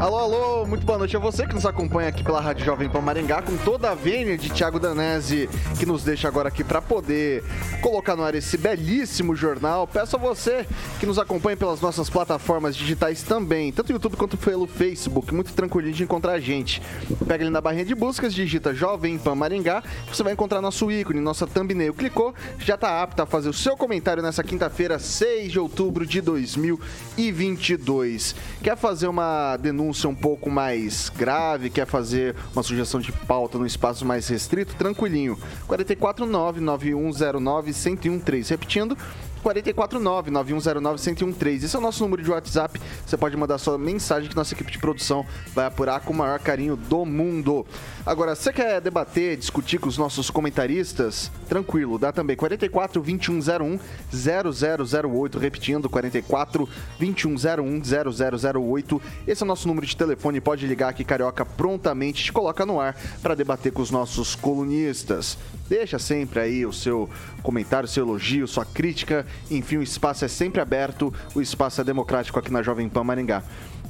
Alô, alô, muito boa noite a você que nos acompanha aqui pela Rádio Jovem Pan Maringá, com toda a vênia de Tiago Danese, que nos deixa agora aqui para poder colocar no ar esse belíssimo jornal. Peço a você que nos acompanhe pelas nossas plataformas digitais também, tanto YouTube quanto pelo Facebook, muito tranquilinho de encontrar a gente. Pega ali na barrinha de buscas, digita Jovem Pan Maringá, você vai encontrar nosso ícone, nossa thumbnail. Clicou, já está apto a fazer o seu comentário nessa quinta-feira, 6 de outubro de 2022. Quer fazer uma denúncia denúncia um pouco mais grave, quer fazer uma sugestão de pauta no espaço mais restrito, tranquilinho. 449 9109 1013. Repetindo, 449-9109-1013. Esse é o nosso número de WhatsApp. Você pode mandar sua mensagem que nossa equipe de produção vai apurar com o maior carinho do mundo. Agora, você quer debater, discutir com os nossos comentaristas? Tranquilo, dá também 44 2101 0008, repetindo 44 2101 0008. Esse é o nosso número de telefone, pode ligar aqui Carioca prontamente te coloca no ar para debater com os nossos colunistas. Deixa sempre aí o seu comentário, seu elogio, sua crítica enfim, o espaço é sempre aberto, o espaço é democrático aqui na Jovem Pan Maringá.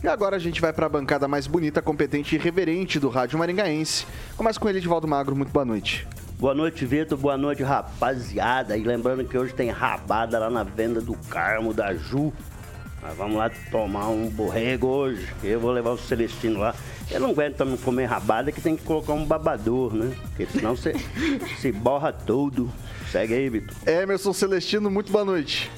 E agora a gente vai para a bancada mais bonita, competente e reverente do Rádio Maringaense. Começa com ele, Edivaldo Magro. Muito boa noite. Boa noite, Vitor. Boa noite, rapaziada. E lembrando que hoje tem rabada lá na venda do Carmo, da Ju. Mas vamos lá tomar um borrego hoje. Eu vou levar o Celestino lá. Eu não aguento também comer rabada que tem que colocar um babador, né? Porque senão você se borra todo. Segue aí, Vitor. Emerson Celestino, muito boa noite.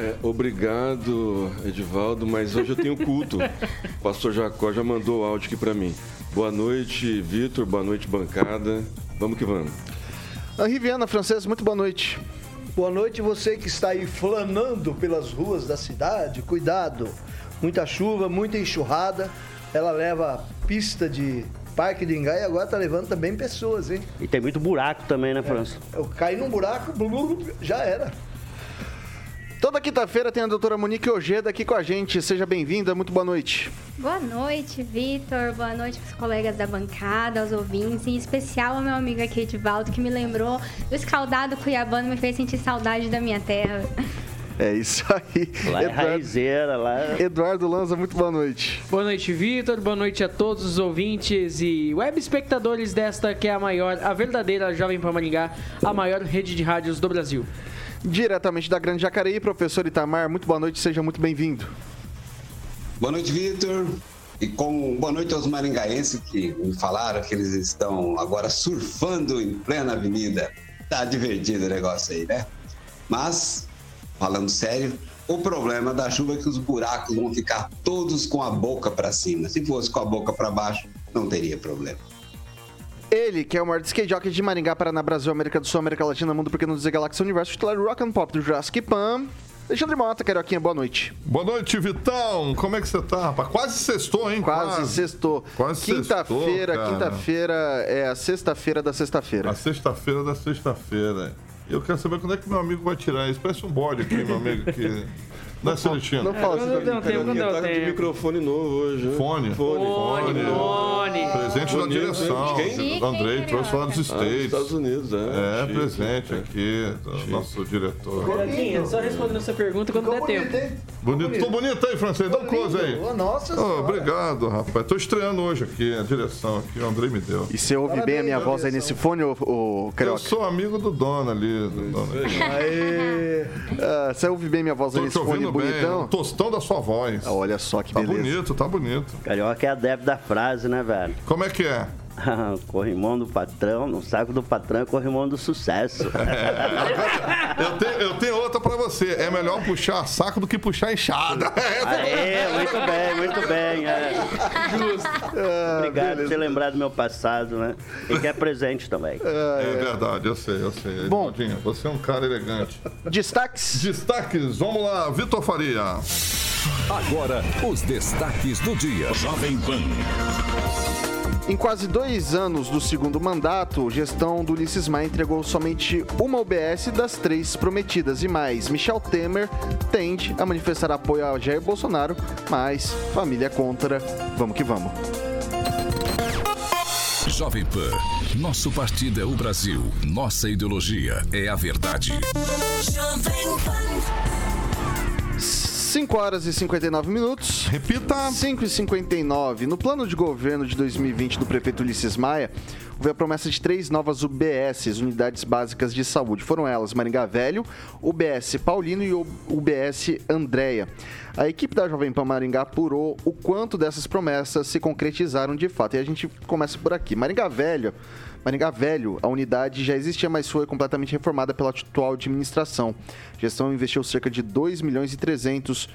É, obrigado, Edivaldo, mas hoje eu tenho culto. O pastor Jacó já mandou o áudio aqui para mim. Boa noite, Vitor. Boa noite, bancada. Vamos que vamos. Henri Viana, francês, muito boa noite. Boa noite, você que está aí flanando pelas ruas da cidade. Cuidado, muita chuva, muita enxurrada. Ela leva pista de Parque de Engai agora tá levando também pessoas, hein? E tem muito buraco também, né, França? É, eu caí num buraco, já era. Toda quinta-feira tem a doutora Monique Ojeda aqui com a gente. Seja bem-vinda, muito boa noite. Boa noite, Vitor. Boa noite para os colegas da bancada, aos ouvintes. Em especial ao meu amigo aqui, Edivaldo, que me lembrou do escaldado cuiabano, me fez sentir saudade da minha terra. É isso aí. Lá é Eduardo, raizeira, lá. É- Eduardo Lanza, muito boa noite. Boa noite, Vitor. Boa noite a todos os ouvintes e web espectadores desta que é a maior, a verdadeira Jovem Pan Maringá, a maior rede de rádios do Brasil. Diretamente da Grande Jacareí, professor Itamar, muito boa noite, seja muito bem-vindo. Boa noite, Vitor. E com boa noite aos maringaenses que me falaram que eles estão agora surfando em plena avenida. Tá divertido o negócio aí, né? Mas falando sério, o problema da chuva é que os buracos vão ficar todos com a boca para cima. Se fosse com a boca para baixo, não teria problema. Ele, que é o maior skate jockey de Maringá, Paraná, Brasil, América do Sul, América Latina, Mundo Pequeno dizer Galáxia Universo, titular Rock and Pop do Jurassic Pan. Alexandre Mota, Carioquinha, boa noite. Boa noite, Vitão. Como é que você tá, rapaz? Quase sextou, hein? Quase, Quase. sextou. Quase Quinta-feira, quinta-feira é a sexta-feira da sexta-feira. A sexta-feira da sexta-feira. Eu quero saber quando é que meu amigo vai tirar isso. Parece um bode aqui, meu amigo, que não é Celestino. Não fala assim, não tem tempo, não tá de microfone novo hoje. Né? Fone. Fone. Fone. Fone. Presente da direção. Quem? Andrei trouxe lá dos States. Ah, Estados Unidos, é. É, Chique, presente aqui, do nosso diretor. Coraquinha, só respondendo essa pergunta quando der tempo. Bonito, tô bonito aí, francês. Dá um close aí. Nossa oh, Obrigado, rapaz. Tô estreando hoje aqui, a direção aqui, o Andrei me deu. E você ouve Parabéns, bem a minha voz aí nesse fone, ô, Eu sou amigo do dono ali. Do dono. Aê. Ah, você ouve bem minha voz aí nesse fone bonitão? Tô gostão da sua voz. Olha só que tá beleza. Tá bonito, tá bonito. Carioca é adepto da frase, né, velho? Como é que é? corrimão do patrão, no saco do patrão é corrimão do sucesso. Eu tenho, eu tenho outra pra você. É melhor puxar saco do que puxar enxada. Aê, muito bem, muito bem. É. Obrigado por ter lembrado do meu passado, né? E que é presente também. É verdade, eu sei, eu sei. Bom. Edvaldinho, você é um cara elegante. Destaques. Destaques, vamos lá, Vitor Faria. Agora, os destaques do dia. Jovem Pan. Em quase dois anos do segundo mandato, gestão do Ulisses Maia entregou somente uma UBS das três prometidas e mais. Michel Temer tende a manifestar apoio a Jair Bolsonaro, mas família contra. Vamos que vamos. Jovem Pan. Nosso partido é o Brasil. Nossa ideologia é a verdade. 5 horas e 59 minutos. Repita. 5 e 59. No plano de governo de 2020 do prefeito Ulisses Maia, houve a promessa de três novas UBSs, Unidades Básicas de Saúde. Foram elas Maringá Velho, UBS Paulino e UBS Andréia. A equipe da Jovem Pan Maringá apurou o quanto dessas promessas se concretizaram de fato. E a gente começa por aqui. Maringá Velho Maringá Velho, a unidade já existia, mas foi completamente reformada pela atual administração. A gestão investiu cerca de 2 milhões e 300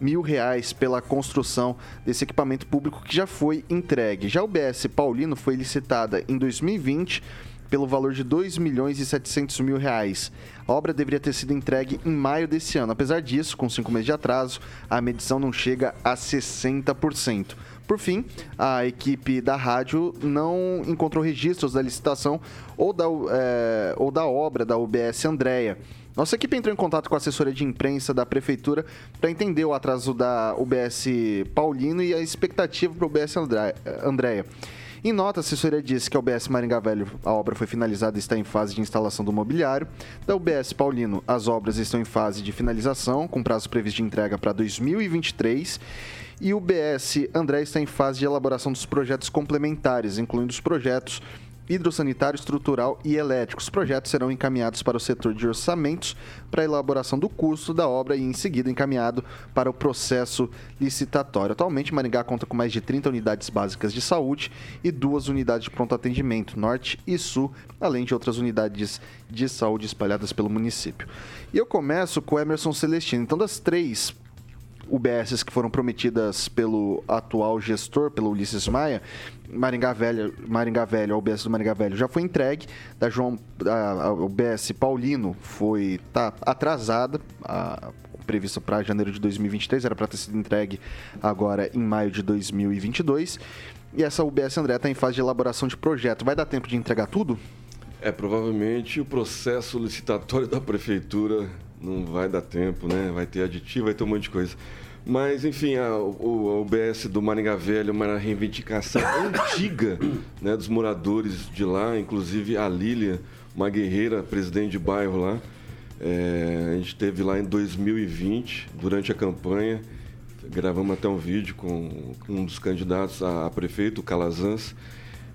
mil reais pela construção desse equipamento público que já foi entregue. Já o BS Paulino foi licitada em 2020 pelo valor de 2 milhões e 700 mil reais. A obra deveria ter sido entregue em maio desse ano. Apesar disso, com cinco meses de atraso, a medição não chega a 60%. Por fim, a equipe da rádio não encontrou registros da licitação ou da, é, ou da obra da UBS Andréia. Nossa equipe entrou em contato com a assessoria de imprensa da prefeitura para entender o atraso da UBS Paulino e a expectativa para o UBS Andréia. Em nota, a assessoria disse que a UBS Maringá Velho, a obra foi finalizada e está em fase de instalação do mobiliário. Da UBS Paulino, as obras estão em fase de finalização, com prazo previsto de entrega para 2023. E o BS André está em fase de elaboração dos projetos complementares, incluindo os projetos hidrossanitário, estrutural e elétrico. Os projetos serão encaminhados para o setor de orçamentos para elaboração do custo da obra e, em seguida, encaminhado para o processo licitatório. Atualmente, Maringá conta com mais de 30 unidades básicas de saúde e duas unidades de pronto atendimento, norte e sul, além de outras unidades de saúde espalhadas pelo município. E eu começo com Emerson Celestino. Então, das três UBSs que foram prometidas pelo atual gestor, pelo Ulisses Maia, Maringá Velho, Maringá Velho, a UBS do Maringá Velho já foi entregue, da João, a, a UBS Paulino foi tá atrasada, a, prevista para janeiro de 2023, era para ter sido entregue agora em maio de 2022. E essa UBS André está em fase de elaboração de projeto. Vai dar tempo de entregar tudo? É, provavelmente o processo licitatório da prefeitura não vai dar tempo, né? Vai ter aditivo, vai ter um monte de coisa. Mas, enfim, a, o, a do Maringá Velho é uma reivindicação antiga né, dos moradores de lá, inclusive a Lília, uma guerreira, presidente de bairro lá. É, a gente teve lá em 2020, durante a campanha, gravamos até um vídeo com um dos candidatos a, a prefeito, o Calazans.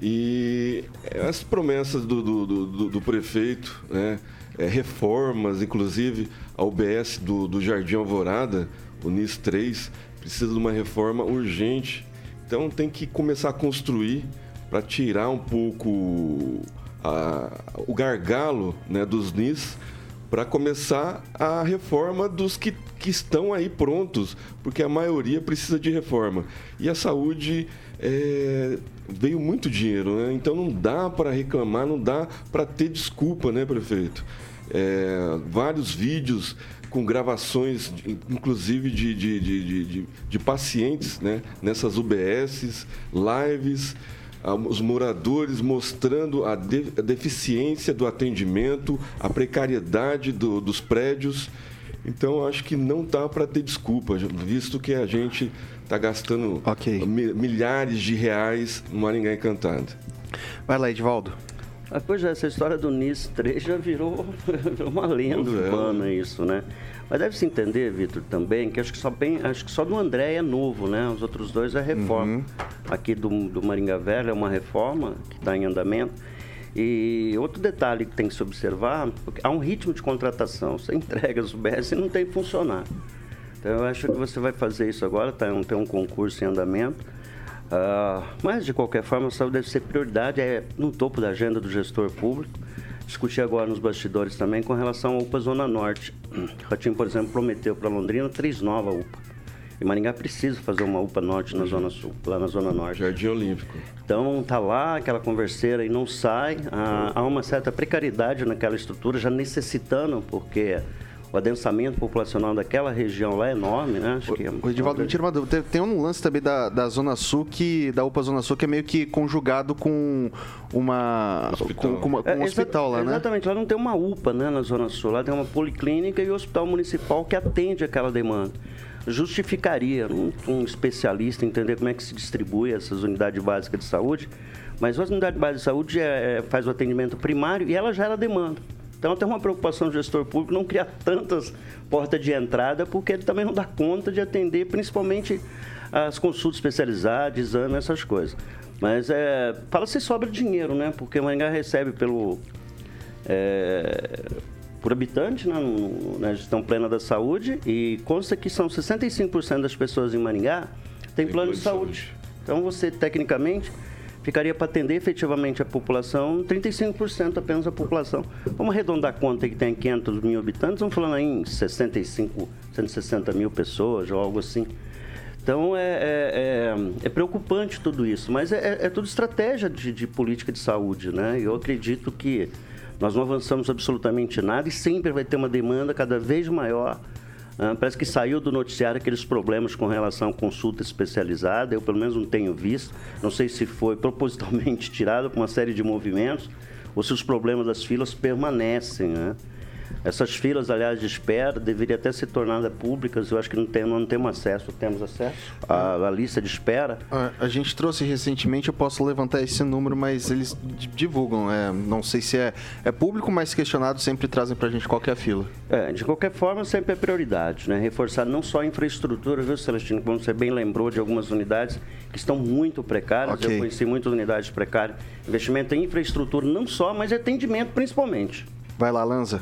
E as promessas do, do, do, do prefeito, né, é, reformas, inclusive a UBS do, do Jardim Alvorada, o NIS 3, precisa de uma reforma urgente. Então tem que começar a construir para tirar um pouco a, o gargalo né, dos NIS para começar a reforma dos que, que estão aí prontos, porque a maioria precisa de reforma. E a saúde é, veio muito dinheiro, né? então não dá para reclamar, não dá para ter desculpa, né, prefeito? É, vários vídeos com gravações, inclusive de, de, de, de, de pacientes né? nessas UBSs, lives, os moradores mostrando a, de, a deficiência do atendimento, a precariedade do, dos prédios. Então, acho que não dá para ter desculpa, visto que a gente está gastando okay. milhares de reais no Maringá Encantado. Vai lá, Edvaldo. Ah, pois é, essa história do NIS 3 já virou, virou uma lenda é. urbana isso, né? Mas deve-se entender, Vitor, também, que acho que só bem, acho que só do André é novo, né? Os outros dois é reforma. Uhum. Aqui do, do Maringá Velho é uma reforma que está em andamento. E outro detalhe que tem que se observar, porque há um ritmo de contratação. Você entrega as UBS e não tem que funcionar. Então eu acho que você vai fazer isso agora, tá, tem um concurso em andamento. Ah, mas, de qualquer forma, a saúde deve ser prioridade, é no topo da agenda do gestor público. Discuti agora nos bastidores também com relação à UPA Zona Norte. O Ratinho, por exemplo, prometeu para Londrina três novas UPA. E Maringá precisa fazer uma UPA Norte na Zona Sul, lá na Zona Norte. Jardim Olímpico. Então tá lá aquela converseira e não sai. Ah, há uma certa precariedade naquela estrutura, já necessitando, porque o adensamento populacional daquela região lá é enorme, né? Acho que é O Edivaldo, me tira uma dúvida. Tem, um lance também da, da Zona Sul, que, da UPA Zona Sul, que é meio que conjugado com uma. Hospital. Com, com uma- com É, um hospital lá, né? Exatamente, lá não tem uma UPA né, na Zona Sul, lá tem uma policlínica e o hospital municipal que atende aquela demanda. Justificaria um, um especialista entender como é que se distribui essas unidades básicas de saúde, mas a unidade básica de saúde é- é- faz o atendimento primário e ela gera demanda. Então tem uma preocupação do gestor público não criar tantas portas de entrada, porque ele também não dá conta de atender principalmente as consultas especializadas, exames, essas coisas. Mas é, fala-se sobra dinheiro, né? Porque o Maringá recebe pelo é, por habitante né, na gestão plena da saúde e consta que são 65% das pessoas em Maringá têm plano de saúde. Então você, tecnicamente, ficaria para atender efetivamente a população, 35% apenas da população. Vamos arredondar a conta que tem 500 mil habitantes, vamos falando aí em 65, 160 mil pessoas ou algo assim. Então é, é- é- é preocupante tudo isso, mas é, é- é tudo estratégia de, de política de saúde, né? Eu acredito que nós não avançamos absolutamente nada e sempre vai ter uma demanda cada vez maior. Ah, parece que saiu do noticiário aqueles problemas com relação à consulta especializada, eu pelo menos não tenho visto. Não sei se foi propositalmente tirado por uma série de movimentos ou se os problemas das filas permanecem, né? Essas filas, aliás, de espera deveriam até ser tornadas públicas. Eu acho que não, tem, não temos acesso. Temos acesso à, à lista de espera. A, a gente trouxe recentemente, eu posso levantar esse número, mas eles di- divulgam. É, não sei se é, é público, mas questionado sempre trazem pra gente qual que é a fila. É, de qualquer forma, sempre é prioridade, né? Reforçar não só a infraestrutura, viu, Celestino? Como você bem lembrou de algumas unidades que estão muito precárias. Ok. Eu conheci muitas unidades precárias. Investimento em infraestrutura não só, mas atendimento principalmente. Vai lá, Lanza.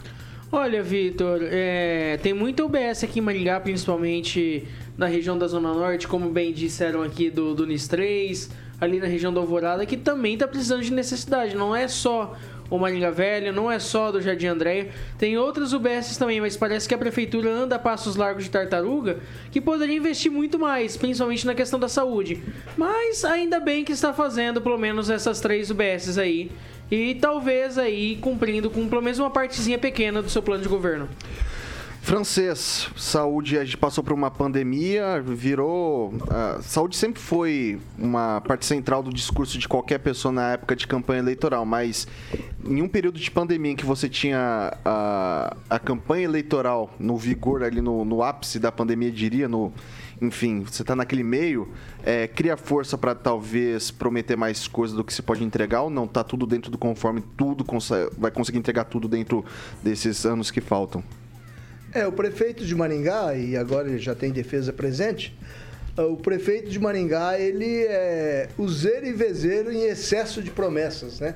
Olha, Vitor, é, tem muita UBS aqui em Maringá, principalmente na região da Zona Norte, como bem disseram aqui do, do NIS 3, ali na região da Alvorada, que também está precisando de necessidade. Não é só o Maringá Velho, não é só do Jardim Andréia, tem outras UBSs também, mas parece que a prefeitura anda a passos largos de tartaruga, que poderia investir muito mais, principalmente na questão da saúde. Mas ainda bem que está fazendo pelo menos essas três UBSs aí. E talvez aí cumprindo com pelo menos uma partezinha pequena do seu plano de governo. Francês, saúde, a gente passou por uma pandemia, virou. saúde sempre foi uma parte central do discurso de qualquer pessoa na época de campanha eleitoral, mas em um período de pandemia em que você tinha a, a campanha eleitoral no vigor, ali no, no ápice da pandemia, diria, no. Enfim, você está naquele meio, é, cria força para talvez prometer mais coisas do que se pode entregar ou não? Tá tudo dentro do conforme, tudo vai conseguir entregar tudo dentro desses anos que faltam? É, o prefeito de Maringá, e agora ele já tem defesa presente, ah, o prefeito de Maringá, ele é useiro e vezeiro em excesso de promessas, né?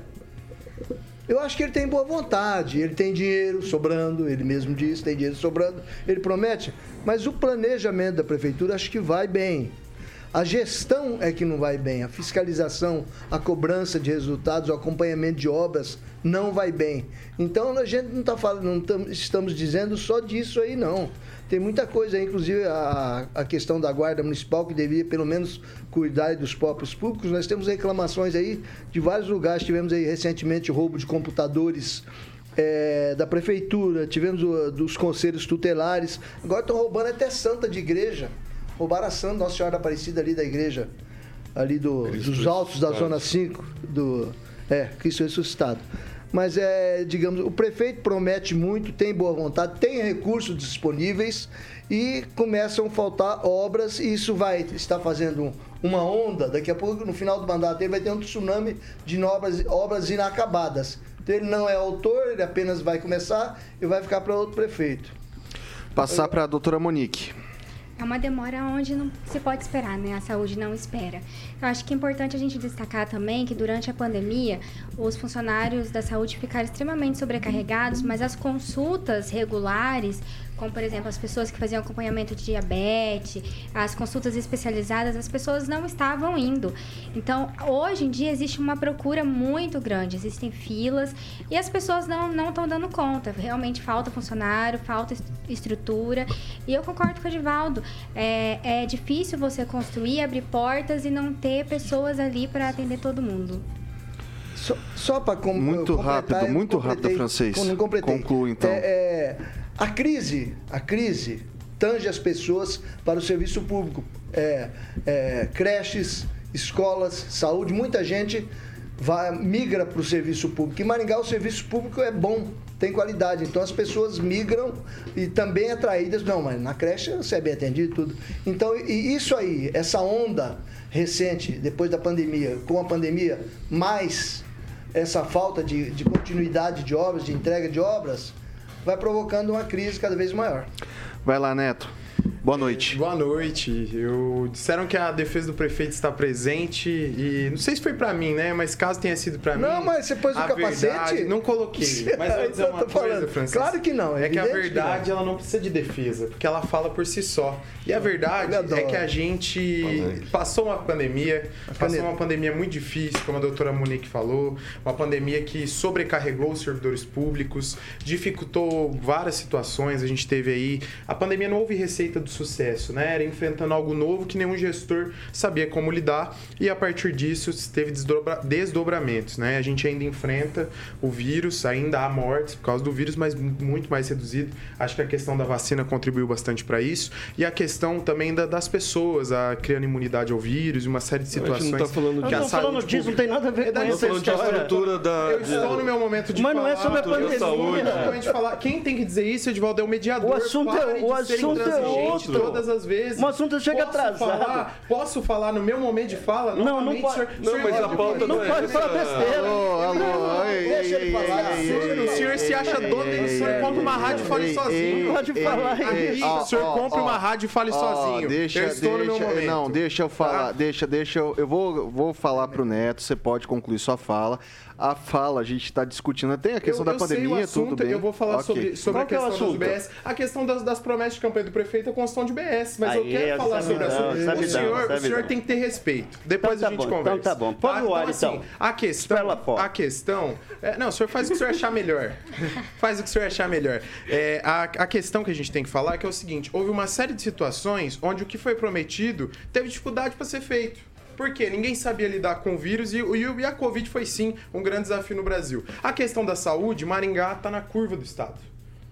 Eu acho que ele tem boa vontade, ele tem dinheiro sobrando, ele mesmo diz, tem dinheiro sobrando, ele promete, mas o planejamento da prefeitura acho que vai bem. A gestão é que não vai bem, a fiscalização, a cobrança de resultados, o acompanhamento de obras não vai bem. Então a gente não está falando, não tam- estamos dizendo só disso aí não. Tem muita coisa aí, inclusive a, a questão da guarda municipal que deveria pelo menos cuidar dos próprios públicos. Nós temos reclamações aí de vários lugares, tivemos aí recentemente roubo de computadores é, da prefeitura, tivemos o, dos conselhos tutelares. Agora estão roubando até santa de igreja. Roubaram a santa Nossa Senhora Aparecida ali da igreja, ali do- dos altos da Zona 5, do. É, Cristo ressuscitado. Mas é, digamos, o prefeito promete muito, tem boa vontade, tem recursos disponíveis e começam a faltar obras e isso vai estar fazendo uma onda. Daqui a pouco, no final do mandato, ele vai ter um tsunami de obras, obras inacabadas. Então ele não é autor, ele apenas vai começar e vai ficar para outro prefeito. Passar para a doutora Monique. É uma demora onde não se pode esperar, né? A saúde não espera. Eu acho que é importante a gente destacar também que durante a pandemia, os funcionários da saúde ficaram extremamente sobrecarregados, mas as consultas regulares como por exemplo as pessoas que faziam acompanhamento de diabetes, as consultas especializadas, as pessoas não estavam indo. Então, hoje em dia existe uma procura muito grande, existem filas e as pessoas não não estão dando conta. Realmente falta funcionário, falta est- estrutura. E eu concordo com o Edivaldo. É, é difícil você construir, abrir portas e não ter pessoas ali para atender todo mundo. Só, só para com, Muito rápido, muito rápido, francês. Não completei. Conclua, então. É, é, a crise, a crise tange as pessoas para o serviço público. É, é, creches, escolas, saúde, muita gente vai, migra para o serviço público. Em Maringá o serviço público é bom, tem qualidade. Então as pessoas migram e também atraídas. Não, mas na creche você é bem atendido e tudo. Então, e isso aí, essa onda recente, depois da pandemia, com a pandemia, mais essa falta de, de continuidade de obras, de entrega de obras, vai provocando uma crise cada vez maior. Vai lá, Neto. Boa noite. Boa noite. Eu disseram que a defesa do prefeito está presente e não sei se foi pra mim, né? Mas caso tenha sido pra mim. Não, mas você pôs o capacete? verdade- não coloquei. Mas eu vou dizer Eu uma coisa. Francisco. Claro que não, é É que a que verdade não. ela não precisa de defesa, porque ela fala por si só. E a verdade é que a gente passou uma pandemia, passou uma pandemia muito difícil, como a doutora Monique falou, uma pandemia que sobrecarregou os servidores públicos, dificultou várias situações. A gente teve aí. A pandemia não houve receita do sucesso, né? Era enfrentando algo novo que nenhum gestor sabia como lidar, e a partir disso teve desdobra- desdobramentos, né? A gente ainda enfrenta o vírus, ainda há mortes por causa do vírus, mas mu- muito mais reduzido. Acho que a questão da vacina contribuiu bastante para isso, e a questão também da- das pessoas, a criando imunidade ao vírus, e uma série de A gente situações. não tá falando a tô falando saúde disso, não tem nada a ver É com falando de estrutura da. eu estou no meu momento de Mas falar. não é sobre a pandemia. exatamente de falar. Quem tem que dizer isso, Edivaldo, é o mediador. O assunto é- o assunto é outro. todas as vezes. O assunto chega Posso atrasado. Falar, posso falar no meu momento de fala? Não, não pode. senhor- Não, senhor mas a pode- pauta Não não é pode falar besteira. Alô, alô, ei, deixa ei, ele falar. O senhor- ei, o senhor se acha dono, o senhor compra uma rádio e fale sozinho. Pode falar o senhor compra uma rádio e fale sozinho. Deixa, eu estou no meu deixa- momento. Não, deixa eu falar, Tá? deixa, deixa eu, eu vou, vou falar pro Neto, você pode concluir sua fala. A fala, a gente está discutindo, tem a questão eu, da eu sei pandemia, o assunto, tudo bem. Eu vou falar Ok. sobre, sobre a é o questão assunto? BS. A questão das, das promessas de campanha do prefeito é construção de BS. Mas eu Aí, quero é falar sobre o sabidão, assunto. O sabidão, senhor, o senhor tem que ter respeito. Depois Então tá a gente bom, conversa. então tá bom. No ar, então. A questão, a questão... é, não, o senhor faz o que o senhor achar melhor. faz o que o senhor achar melhor. É, a, a questão que a gente tem que falar é que é o seguinte. Houve uma série de situações onde o que foi prometido teve dificuldade para ser feito. Por quê? Ninguém sabia lidar com o vírus e, e, e a Covid foi sim um grande desafio no Brasil. A questão da saúde, Maringá está na curva do estado.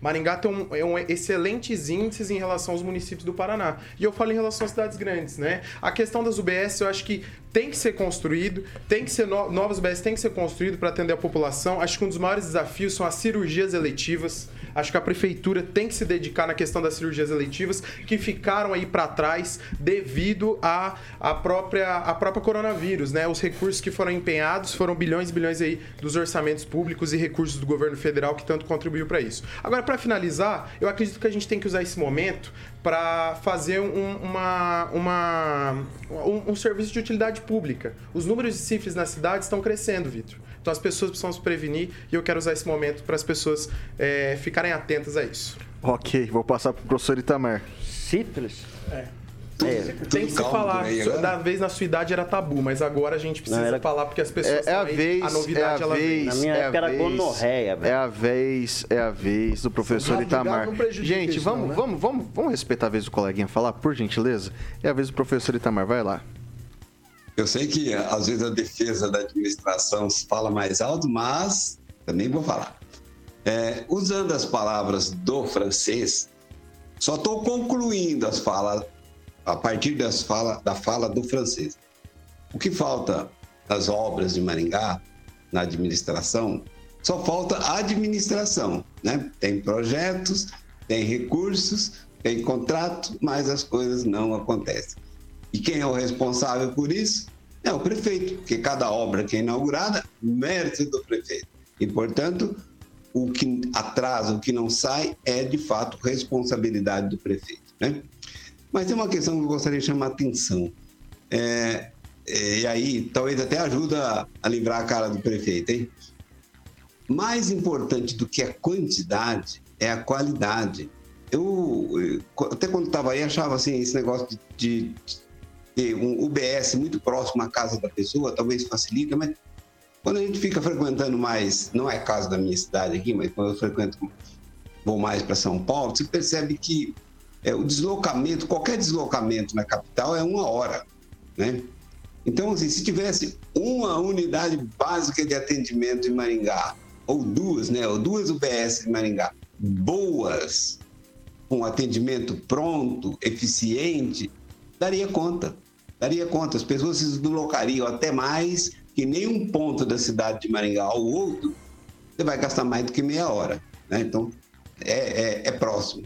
Maringá tem um, é um excelentes índices em relação aos municípios do Paraná. E eu falo em relação às cidades grandes, né? A questão das UBS, eu acho que tem que ser construído, tem que ser no, novas UBS tem que ser construído para atender a população. Acho que um dos maiores desafios são as cirurgias eletivas. Acho que a prefeitura tem que se dedicar na questão das cirurgias eletivas que ficaram aí para trás devido à a, própria a própria coronavírus, né? Os recursos que foram empenhados foram bilhões e bilhões aí dos orçamentos públicos e recursos do governo federal que tanto contribuiu para isso. Agora, para finalizar, eu acredito que a gente tem que usar esse momento para fazer um, uma, uma, um, um serviço de utilidade pública. Os números de sífilis na cidade estão crescendo, Vitor. Então as pessoas precisam se prevenir e eu quero usar esse momento para as pessoas é, ficarem atentas a isso. Ok, vou passar pro professor Itamar. Sífilis? É. Tudo Tem que se falar. agora? Da vez na sua idade era tabu, mas agora a gente precisa Não, era- falar porque as pessoas É, é a também- vez, a novidade é a ela vem. vez, Na minha é a época era vez, gonorreia, velho. É a vez, é a vez do professor Itamar. Gente, vamos, não, né? vamos, vamos, vamos respeitar a vez do coleguinha falar, por gentileza? É a vez do professor Itamar, vai lá. Eu sei que às vezes a defesa da administração fala mais alto, mas também vou falar. É, usando as palavras do francês, só estou concluindo as falas a partir das fala, da fala do francês. O que falta nas obras de Maringá, na administração, só falta administração. Né? Tem projetos, tem recursos, tem contrato, mas as coisas não acontecem. E quem é o responsável por isso? É o prefeito, porque cada obra que é inaugurada, mérito do prefeito. E, portanto, o que atrasa, o que não sai, é de fato responsabilidade do prefeito. Né? Mas tem uma questão que eu gostaria de chamar a atenção. É, e aí, talvez até ajuda a livrar a cara do prefeito, hein? Mais importante do que a quantidade é a qualidade. eu, eu até quando estava aí achava assim, esse negócio de, de ter um UBS muito próximo à casa da pessoa, talvez facilita, mas quando a gente fica frequentando mais, não é caso da minha cidade aqui, mas quando eu frequento, vou mais para São Paulo, você percebe que é, o deslocamento, qualquer deslocamento na capital é uma hora, né? Então, assim, se tivesse uma unidade básica de atendimento em Maringá, ou duas, né, ou duas UBS em Maringá, boas, com atendimento pronto, eficiente, daria conta. Daria conta. As pessoas se deslocariam até mais que nem um ponto da cidade de Maringá ao outro, você vai gastar mais do que meia hora. Né? Então, é, é, é próximo.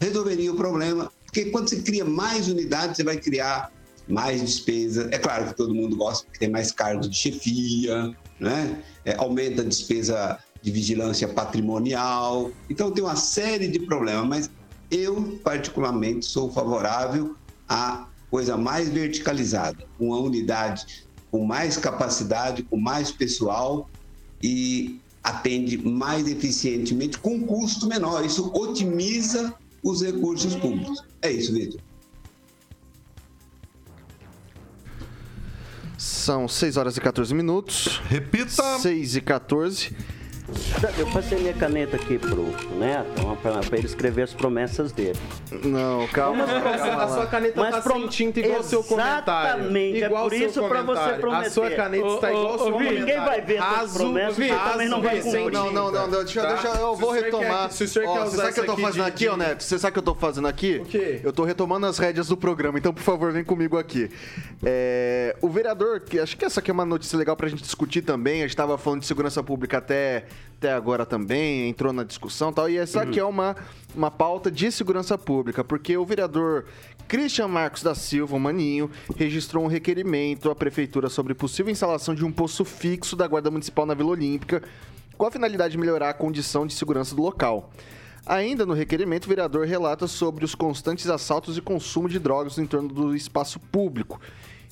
Resolveria o problema, porque quando você cria mais unidades, você vai criar mais despesa. É claro que todo mundo gosta porque tem mais cargos de chefia, né? É, aumenta a despesa de vigilância patrimonial. Então tem uma série de problemas, mas eu particularmente sou favorável à coisa mais verticalizada, uma unidade com mais capacidade, com mais pessoal e atende mais eficientemente com custo menor. Isso otimiza os recursos públicos. É isso, Vitor. São 6 horas e 14 minutos. Repita! 6 e 14. Eu passei minha caneta aqui pro Neto, pra, pra ele escrever as promessas dele. Não, calma. A sua caneta Mas tá prom- sem tinta igual o seu comentário. Exatamente, é Igual por isso pra você prometer. A sua caneta está igual ao seu comentário. ninguém vai ver Raso, promessas, você também não vai cumprir. Não, não, não, deixa, tá? deixa, eu vou retomar. quer- Se o senhor quer você sabe o que eu tô fazendo de- aqui, ô Neto? Você sabe o que eu tô fazendo aqui? O quê? Eu tô retomando as rédeas do programa, então por favor, vem comigo aqui. É, o vereador, que acho que essa aqui é uma notícia legal pra gente discutir também. A gente tava falando de segurança pública até, até agora também, entrou na discussão e tal. E essa aqui é uma, uma pauta de segurança pública, porque o vereador Christian Marcos da Silva, o Maninho, registrou um requerimento à prefeitura sobre possível instalação de um posto fixo da Guarda Municipal na Vila Olímpica, com a finalidade de melhorar a condição de segurança do local. Ainda no requerimento, o vereador relata sobre os constantes assaltos e consumo de drogas no entorno do espaço público.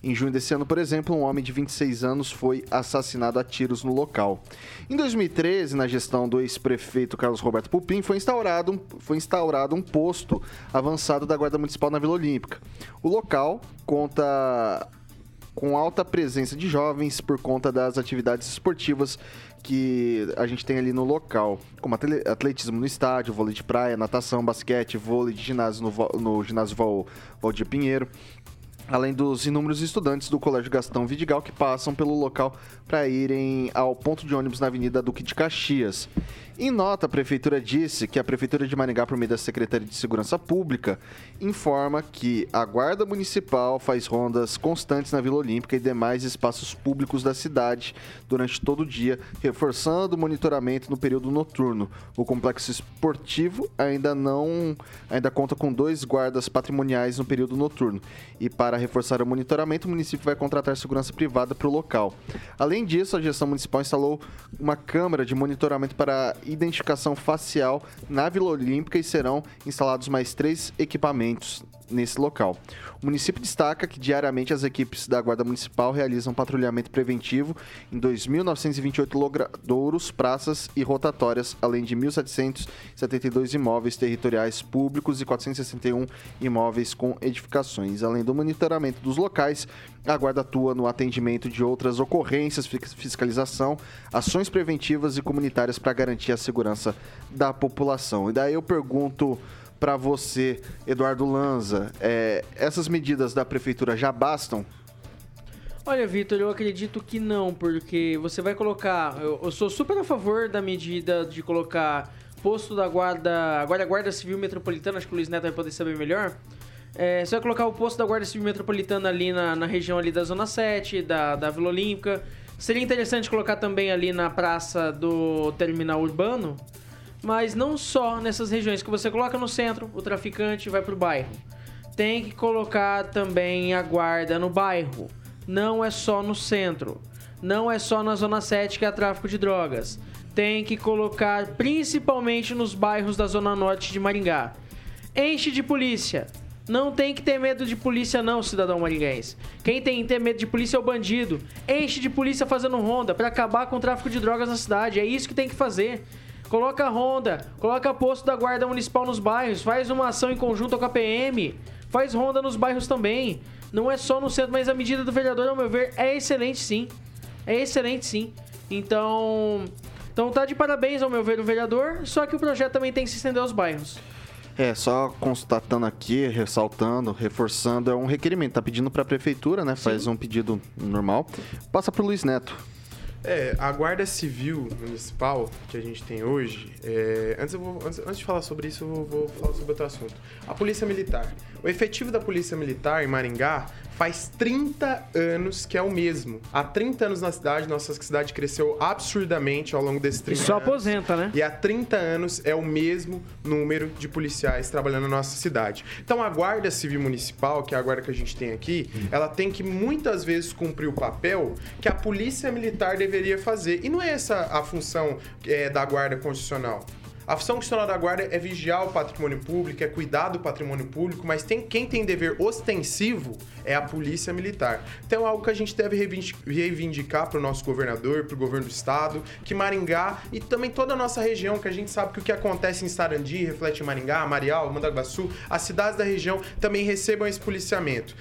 Em junho desse ano, por exemplo, um homem de 26 anos foi assassinado a tiros no local. Em 2013, na gestão do ex-prefeito Carlos Roberto Pupim, foi instaurado, um, foi instaurado um posto avançado da Guarda Municipal na Vila Olímpica. O local conta com alta presença de jovens por conta das atividades esportivas que a gente tem ali no local, como atle- atletismo no estádio, vôlei de praia, natação, basquete, vôlei de ginásio no, no ginásio Val, Valdir Pinheiro, além dos inúmeros estudantes do Colégio Gastão Vidigal que passam pelo local para irem ao ponto de ônibus na Avenida Duque de Caxias. Em nota, a prefeitura disse que a prefeitura de Maringá, por meio da Secretaria de Segurança Pública, informa que a Guarda Municipal faz rondas constantes na Vila Olímpica e demais espaços públicos da cidade durante todo o dia, reforçando o monitoramento no período noturno. O complexo esportivo ainda não ainda conta com dois guardas patrimoniais no período noturno. E para reforçar o monitoramento, o município vai contratar segurança privada para o local. Além disso, a gestão municipal instalou uma câmera de monitoramento para identificação facial na Vila Olímpica e serão instalados mais três equipamentos nesse local. O município destaca que diariamente as equipes da Guarda Municipal realizam patrulhamento preventivo em 2.928 logradouros, praças e rotatórias, além de 1.772 imóveis territoriais públicos e 461 imóveis com edificações. Além do monitoramento dos locais, a Guarda atua no atendimento de outras ocorrências, fis- fiscalização, ações preventivas e comunitárias para garantir a segurança da população. E daí eu pergunto para você, Eduardo Lanza, é, essas medidas da prefeitura já bastam? Olha, Vitor, eu acredito que não, porque você vai colocar. Eu, eu sou super a favor da medida de colocar posto da guarda. Agora Guarda Civil Metropolitana, acho que o Luiz Neto vai poder saber melhor. É, você vai colocar o posto da Guarda Civil Metropolitana ali na, na região ali da Zona 7, da, da Vila Olímpica. Seria interessante colocar também ali na praça do terminal urbano, mas não só nessas regiões que você coloca no centro, o traficante vai pro bairro. Tem que colocar também a guarda no bairro. Não é só no centro. Não é só na zona 7 que há tráfico de drogas. Tem que colocar principalmente nos bairros da zona norte de Maringá. Enche de polícia. Não tem que ter medo de polícia não, cidadão maringuense. Quem tem que ter medo de polícia é o bandido. Enche de polícia fazendo ronda pra acabar com o tráfico de drogas na cidade. É isso que tem que fazer. Coloca ronda, coloca posto da Guarda Municipal nos bairros, faz uma ação em conjunto com a PM, faz ronda nos bairros também. Não é só no centro, mas a medida do vereador, ao meu ver, é excelente sim. É excelente sim. Então, então tá de parabéns ao meu ver o vereador, só que o projeto também tem que se estender aos bairros. É, só constatando aqui, ressaltando, reforçando, é um requerimento. Tá pedindo pra prefeitura, né? Faz um pedido normal. Passa pro Luiz Neto. É, a Guarda Civil Municipal que a gente tem hoje, é, antes, eu vou- antes, antes de falar sobre isso, eu vou, vou falar sobre outro assunto. A Polícia Militar. O efetivo da Polícia Militar em Maringá faz 30 anos que é o mesmo. Há 30 anos na cidade, nossa cidade cresceu absurdamente ao longo desses 30 E só anos. aposenta, né? E há 30 anos é o mesmo número de policiais trabalhando na nossa cidade. Então a Guarda Civil Municipal, que é a guarda que a gente tem aqui, ela tem que muitas vezes cumprir o papel que a Polícia Militar deveria fazer. E não é essa a função é, da Guarda Constitucional. A função constitucional da guarda é vigiar o patrimônio público, é cuidar do patrimônio público, mas tem, quem tem dever ostensivo é a polícia militar. Então é algo que a gente deve reivindi- reivindicar para o nosso governador, para o governo do estado, que Maringá e também toda a nossa região, que a gente sabe que o que acontece em Sarandi reflete em Maringá, Marial, Mandaguaçu, as cidades da região também recebam esse policiamento.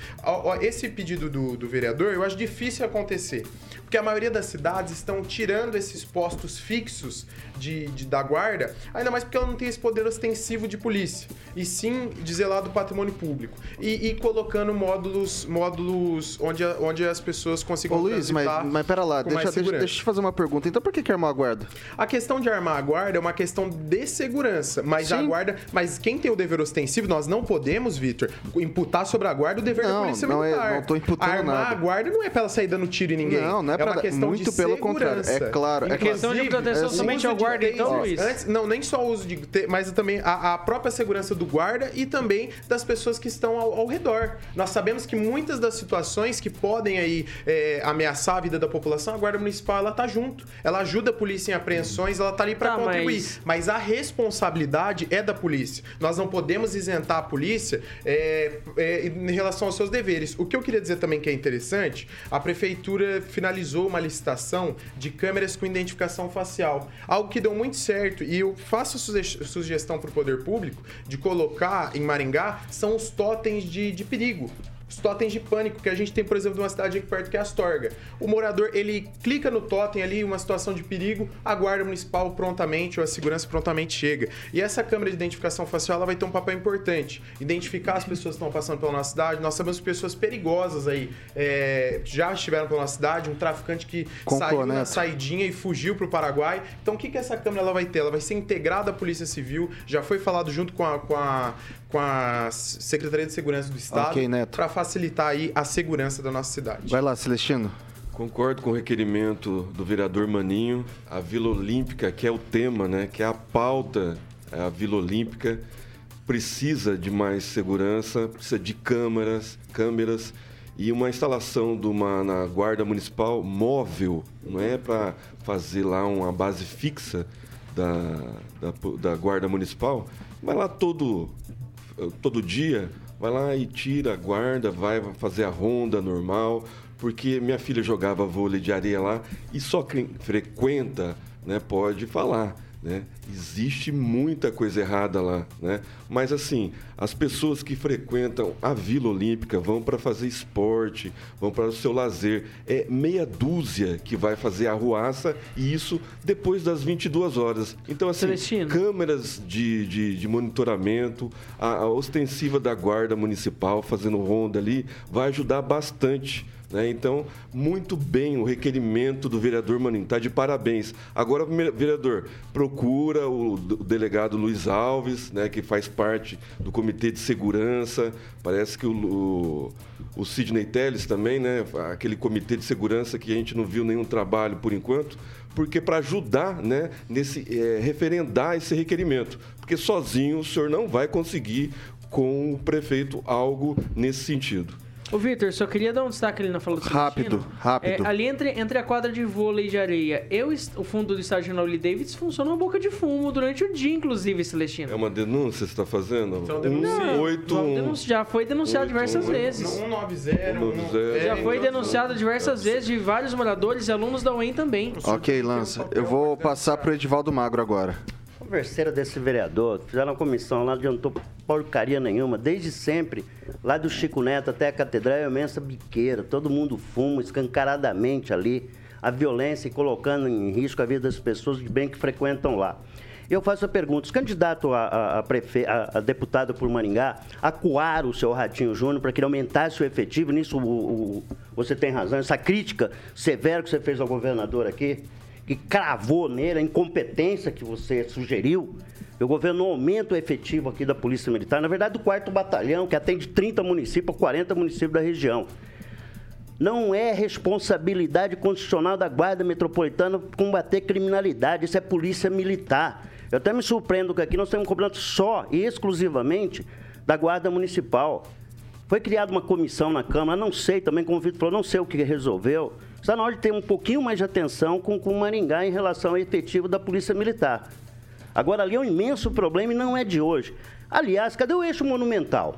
Esse pedido do, do vereador eu acho difícil acontecer, porque a maioria das cidades estão tirando esses postos fixos de, de- da guarda, ainda mais porque ela não tem esse poder ostensivo de polícia, e sim de zelar do patrimônio público. E, e colocando módulos, módulos onde, a- onde as pessoas consigam Ô Luiz, mas, mas pera lá, deixa, deixa, deixa eu te fazer uma pergunta. Então por que, que armar a guarda? A questão de armar a guarda é uma questão de segurança, mas a Sim. guarda, mas quem tem o dever ostensivo, nós não podemos, Vitor, imputar sobre a guarda o dever da Não, polícia não é- militar. não tô imputando armar nada. a guarda não é pra ela sair dando tiro em ninguém. Não, não é uma questão muito de pelo contrário. É segurança. claro, é Questão de proteção o somente ao de guarda, então, Luiz? Antes, não, nem só o uso de mas também a, a própria segurança do guarda e também das pessoas que estão ao, ao redor. Nós sabemos que muitas das situações que podem aí é, ameaçar a vida da população, a guarda municipal ela tá junto. Ela ajuda a polícia em apreensões, ela tá ali para Tá, contribuir. mas- Mas... a responsabilidade é da polícia. Nós não podemos isentar a polícia é, é, em relação aos seus deveres. O que eu queria dizer também que é interessante, a prefeitura finalizou uma licitação de câmeras com identificação facial. Algo que deu muito certo e eu faço suge- sugestão para o poder público de colocar em Maringá são os totens de, de perigo. Os totens de pânico que a gente tem, por exemplo, numa cidade aqui perto que é Astorga. O morador, ele clica no totem ali, uma situação de perigo, a guarda municipal prontamente ou a segurança prontamente chega. E essa câmera de identificação facial ela vai ter um papel importante. Identificar as pessoas que estão passando pela nossa cidade. Nós sabemos que pessoas perigosas aí é, já estiveram pela nossa cidade, um traficante que saiu na saidinha e fugiu para o Paraguai. Então, o que, que essa câmera ela vai ter? Ela vai ser integrada à Polícia Civil. Já foi falado junto com a, com a, com a Secretaria de Segurança do Estado Ok, Neto. para facilitar aí a segurança da nossa cidade. Vai lá, Celestino. Concordo com o requerimento do vereador Maninho. A Vila Olímpica, que é o tema, né, que é a pauta, é a Vila Olímpica precisa de mais segurança, precisa de câmeras, câmeras e uma instalação de uma na guarda municipal móvel, não é para fazer lá uma base fixa da, da, da guarda municipal, vai lá todo todo dia, vai lá e tira guarda, vai fazer a ronda normal, porque minha filha jogava vôlei de areia lá e só quem frequenta né, pode falar. Né? Existe muita coisa errada lá, né? Mas assim, as pessoas que frequentam a Vila Olímpica vão para fazer esporte, vão para o seu lazer. É meia dúzia que vai fazer a ruaça e isso depois das 22 horas. Então, assim, Celestino. câmeras de, de, de monitoramento, a, a ostensiva da guarda municipal fazendo ronda ali, vai ajudar bastante. Né? Então, muito bem o requerimento do vereador Maninho, está de parabéns. Agora, vereador, procura o, delegado Luiz Alves, né, que faz parte do Comitê de Segurança, parece que o, o, o Sidney Telles também, né, aquele Comitê de Segurança que a gente não viu nenhum trabalho por enquanto, porque para ajudar, né, nesse eh, referendar esse requerimento, porque sozinho o senhor não vai conseguir com o prefeito algo nesse sentido. Ô, Vitor, só queria dar um destaque ali na fala do Rápido, Celestino. rápido. É, ali entre, entre a quadra de vôlei de areia e o, fundo do estádio Nauli Davis funciona uma boca de fumo durante o dia, inclusive, Celestino. É uma denúncia que você está fazendo? Então, denuncia. 181. Denunci- Já foi denunciado diversas vezes. 190. 190. Já foi denunciado diversas vezes de vários moradores e alunos da UEM também. Ok, Lança. Eu vou passar pro Edivaldo Magro agora. Converseira desse vereador, fizeram uma comissão lá, adiantou porcaria nenhuma. Desde sempre, lá do Chico Neto até a catedral é imensa biqueira. Todo mundo fuma escancaradamente ali. A violência e colocando em risco a vida das pessoas de bem que frequentam lá. Eu faço a pergunta: os candidatos a, a, a, prefe... a deputado por Maringá acuaram o seu Ratinho Júnior para que ele aumentasse o efetivo? Nisso o- o- você tem razão. Essa crítica severa que você fez ao governador aqui, que cravou nele a incompetência que você sugeriu. O governo aumenta o efetivo aqui da Polícia Militar, na verdade, do quarto batalhão, que atende 30 municípios, 40 municípios da região. Não é responsabilidade constitucional da Guarda Metropolitana combater criminalidade, isso é polícia militar. Eu até me surpreendo que aqui nós um cobrando só e exclusivamente da Guarda Municipal. Foi criada uma comissão na Câmara, não sei também, como o Vitor falou, não sei o que resolveu. Está na hora de ter um pouquinho mais de atenção com, com o Maringá em relação ao efetivo da Polícia Militar. Agora, ali é um imenso problema e não é de hoje. Aliás, cadê o eixo monumental?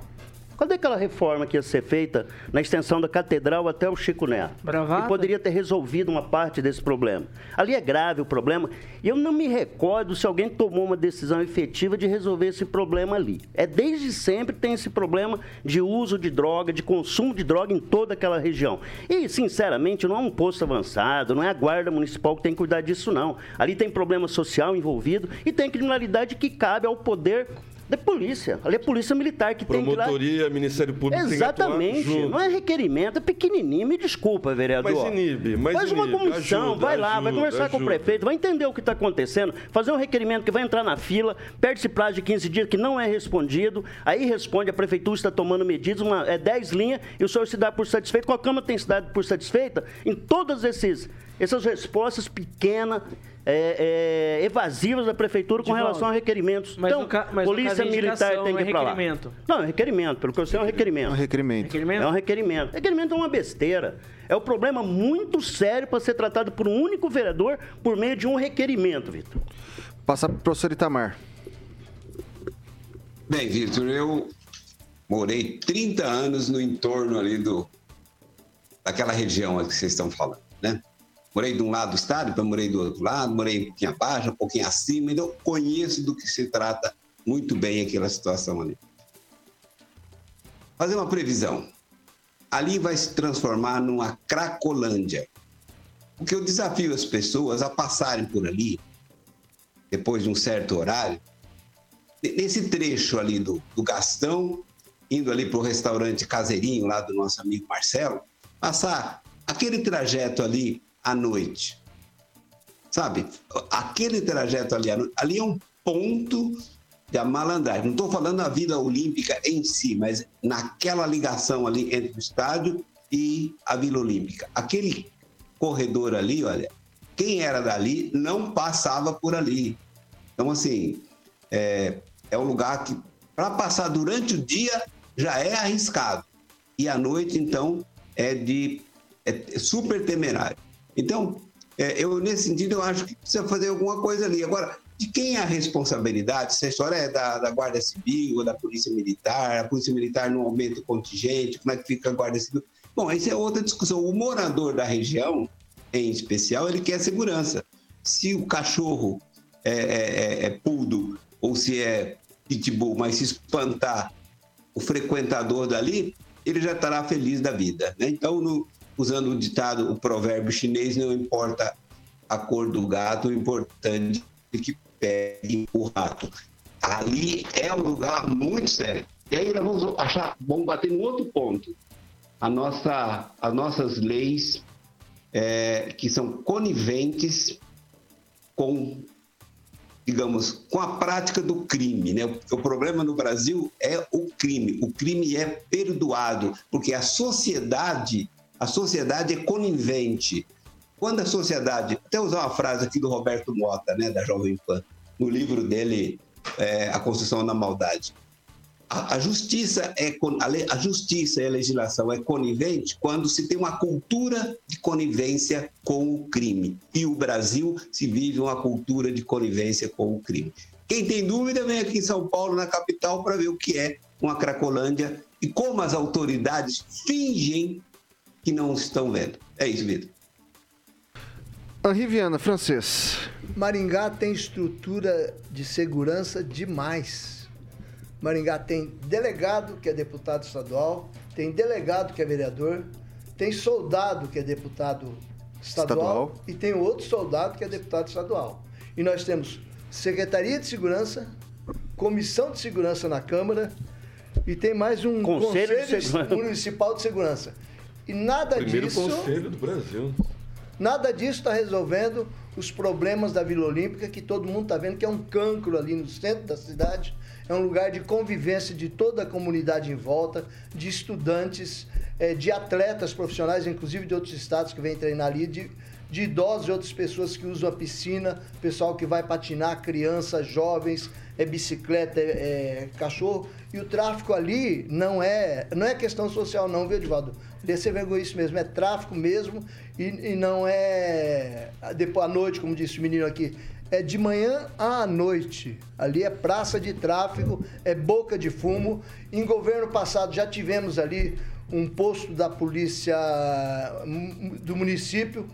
Cadê aquela reforma que ia ser feita na extensão da catedral até o Chico Neto? Bravata. E poderia ter resolvido uma parte desse problema. Ali é grave o problema. E eu não me recordo se alguém tomou uma decisão efetiva de resolver esse problema ali. É desde sempre tem esse problema de uso de droga, de consumo de droga em toda aquela região. E, sinceramente, não é um posto avançado, não é a guarda municipal que tem que cuidar disso, não. Ali tem problema social envolvido e tem criminalidade que cabe ao poder da polícia. Ali é polícia militar que tem que. Promotoria, Ministério Público Exatamente. Não é requerimento, é pequenininho. Me desculpa, vereador. Mas inibe, mas Faz uma comissão, ajuda, vai lá, vai ajuda, conversar com o ajuda. prefeito, vai entender o que está acontecendo, fazer um requerimento que vai entrar na fila, perde esse prazo de 15 dias que não é respondido, aí responde, a prefeitura está tomando medidas, uma, é 10 linhas, e o senhor se dá por satisfeito, qual a Câmara tem se dado por satisfeita? Em todas esses, essas respostas pequenas, é, é, evasivas da prefeitura com Divaldo, relação a requerimentos. mas então, ca- polícia caso é militar tem não que é ir para lá. requerimento. Não, é requerimento, pelo que eu sei é um requerimento. Um requerimento. Requerimento? É um requerimento. Requerimento é uma besteira. É um problema muito sério para ser tratado por um único vereador por meio de um requerimento, Vitor. Passar pro professor Itamar. Bem, Vitor, eu morei 30 anos no entorno ali do daquela região que vocês estão falando? Morei de um lado do estado, depois morei do outro lado, morei um pouquinho abaixo, um pouquinho acima, então conheço do que se trata muito bem aquela situação ali. Fazer uma previsão. Ali vai se transformar numa Cracolândia. Porque eu desafio as pessoas a passarem por ali, depois de um certo horário, nesse trecho ali do, do Gastão, indo ali para o restaurante Caseirinho, lá do nosso amigo Marcelo, passar aquele trajeto ali à noite. Sabe? Aquele trajeto ali ali é um ponto de malandragem. Não estou falando da vida olímpica em si, mas naquela ligação ali entre o estádio e a Vila Olímpica. Aquele corredor ali, olha, quem era dali não passava por ali. Então, assim, é, é um lugar que, para passar durante o dia, já é arriscado. E à noite, então, é de é super temerário. Então, é, eu, nesse sentido, eu acho que precisa fazer alguma coisa ali. Agora, de quem é a responsabilidade? Se a história é da, da Guarda Civil ou da Polícia Militar, a Polícia Militar não aumenta o contingente, como é que fica a Guarda Civil? Bom, essa é outra discussão. O morador da região, em especial, ele quer segurança. Se o cachorro é, é, é pudo ou se é pitbull, mas se espantar o frequentador dali, ele já estará feliz da vida. Né? Então, no, usando o ditado, o provérbio chinês, não importa a cor do gato, o importante é que pegue o rato. Ali é um lugar muito sério. E aí vamos achar, vamos bater no outro ponto. A nossa, as nossas leis é, que são coniventes com digamos, com a prática do crime. Né? O problema no Brasil é o crime. O crime é perdoado, porque a sociedade, a sociedade é conivente. Quando a sociedade, até usar uma frase aqui do Roberto Mota, né, da Jovem Pan, no livro dele, é, A Construção da Maldade. A, a justiça é a, le- a justiça e a legislação é conivente quando se tem uma cultura de conivência com o crime. E o Brasil se vive uma cultura de conivência com o crime. Quem tem dúvida vem aqui em São Paulo, na capital, para ver o que é uma Cracolândia e como as autoridades fingem que não estão vendo. É isso, Vitor. Henri Viana, francês. Maringá tem estrutura de segurança demais. Maringá tem delegado que é deputado estadual, tem delegado que é vereador, tem soldado que é deputado estadual, Estadual. e tem outro soldado que é deputado estadual. E nós temos Secretaria de Segurança, Comissão de Segurança na Câmara e tem mais um Conselho de Segurança. Municipal de Segurança. E nada Primeiro disso conselho do Brasil. Nada disso está resolvendo os problemas da Vila Olímpica, que todo mundo está vendo que é um cancro ali no centro da cidade. É um lugar de convivência de toda a comunidade em volta, de estudantes, eh, de atletas profissionais, inclusive de outros estados que vêm treinar ali, de, de idosos e outras pessoas que usam a piscina, pessoal que vai patinar, crianças, jovens, é bicicleta, é, é cachorro. E o tráfico ali não é, não é questão social, não, viu, Edivaldo? Você vê isso mesmo, é tráfico mesmo e, e não é depois à noite, como disse o menino aqui. É de manhã à noite. Ali é praça de tráfego, é boca de fumo. Em governo passado já tivemos ali um posto da polícia hum, do município.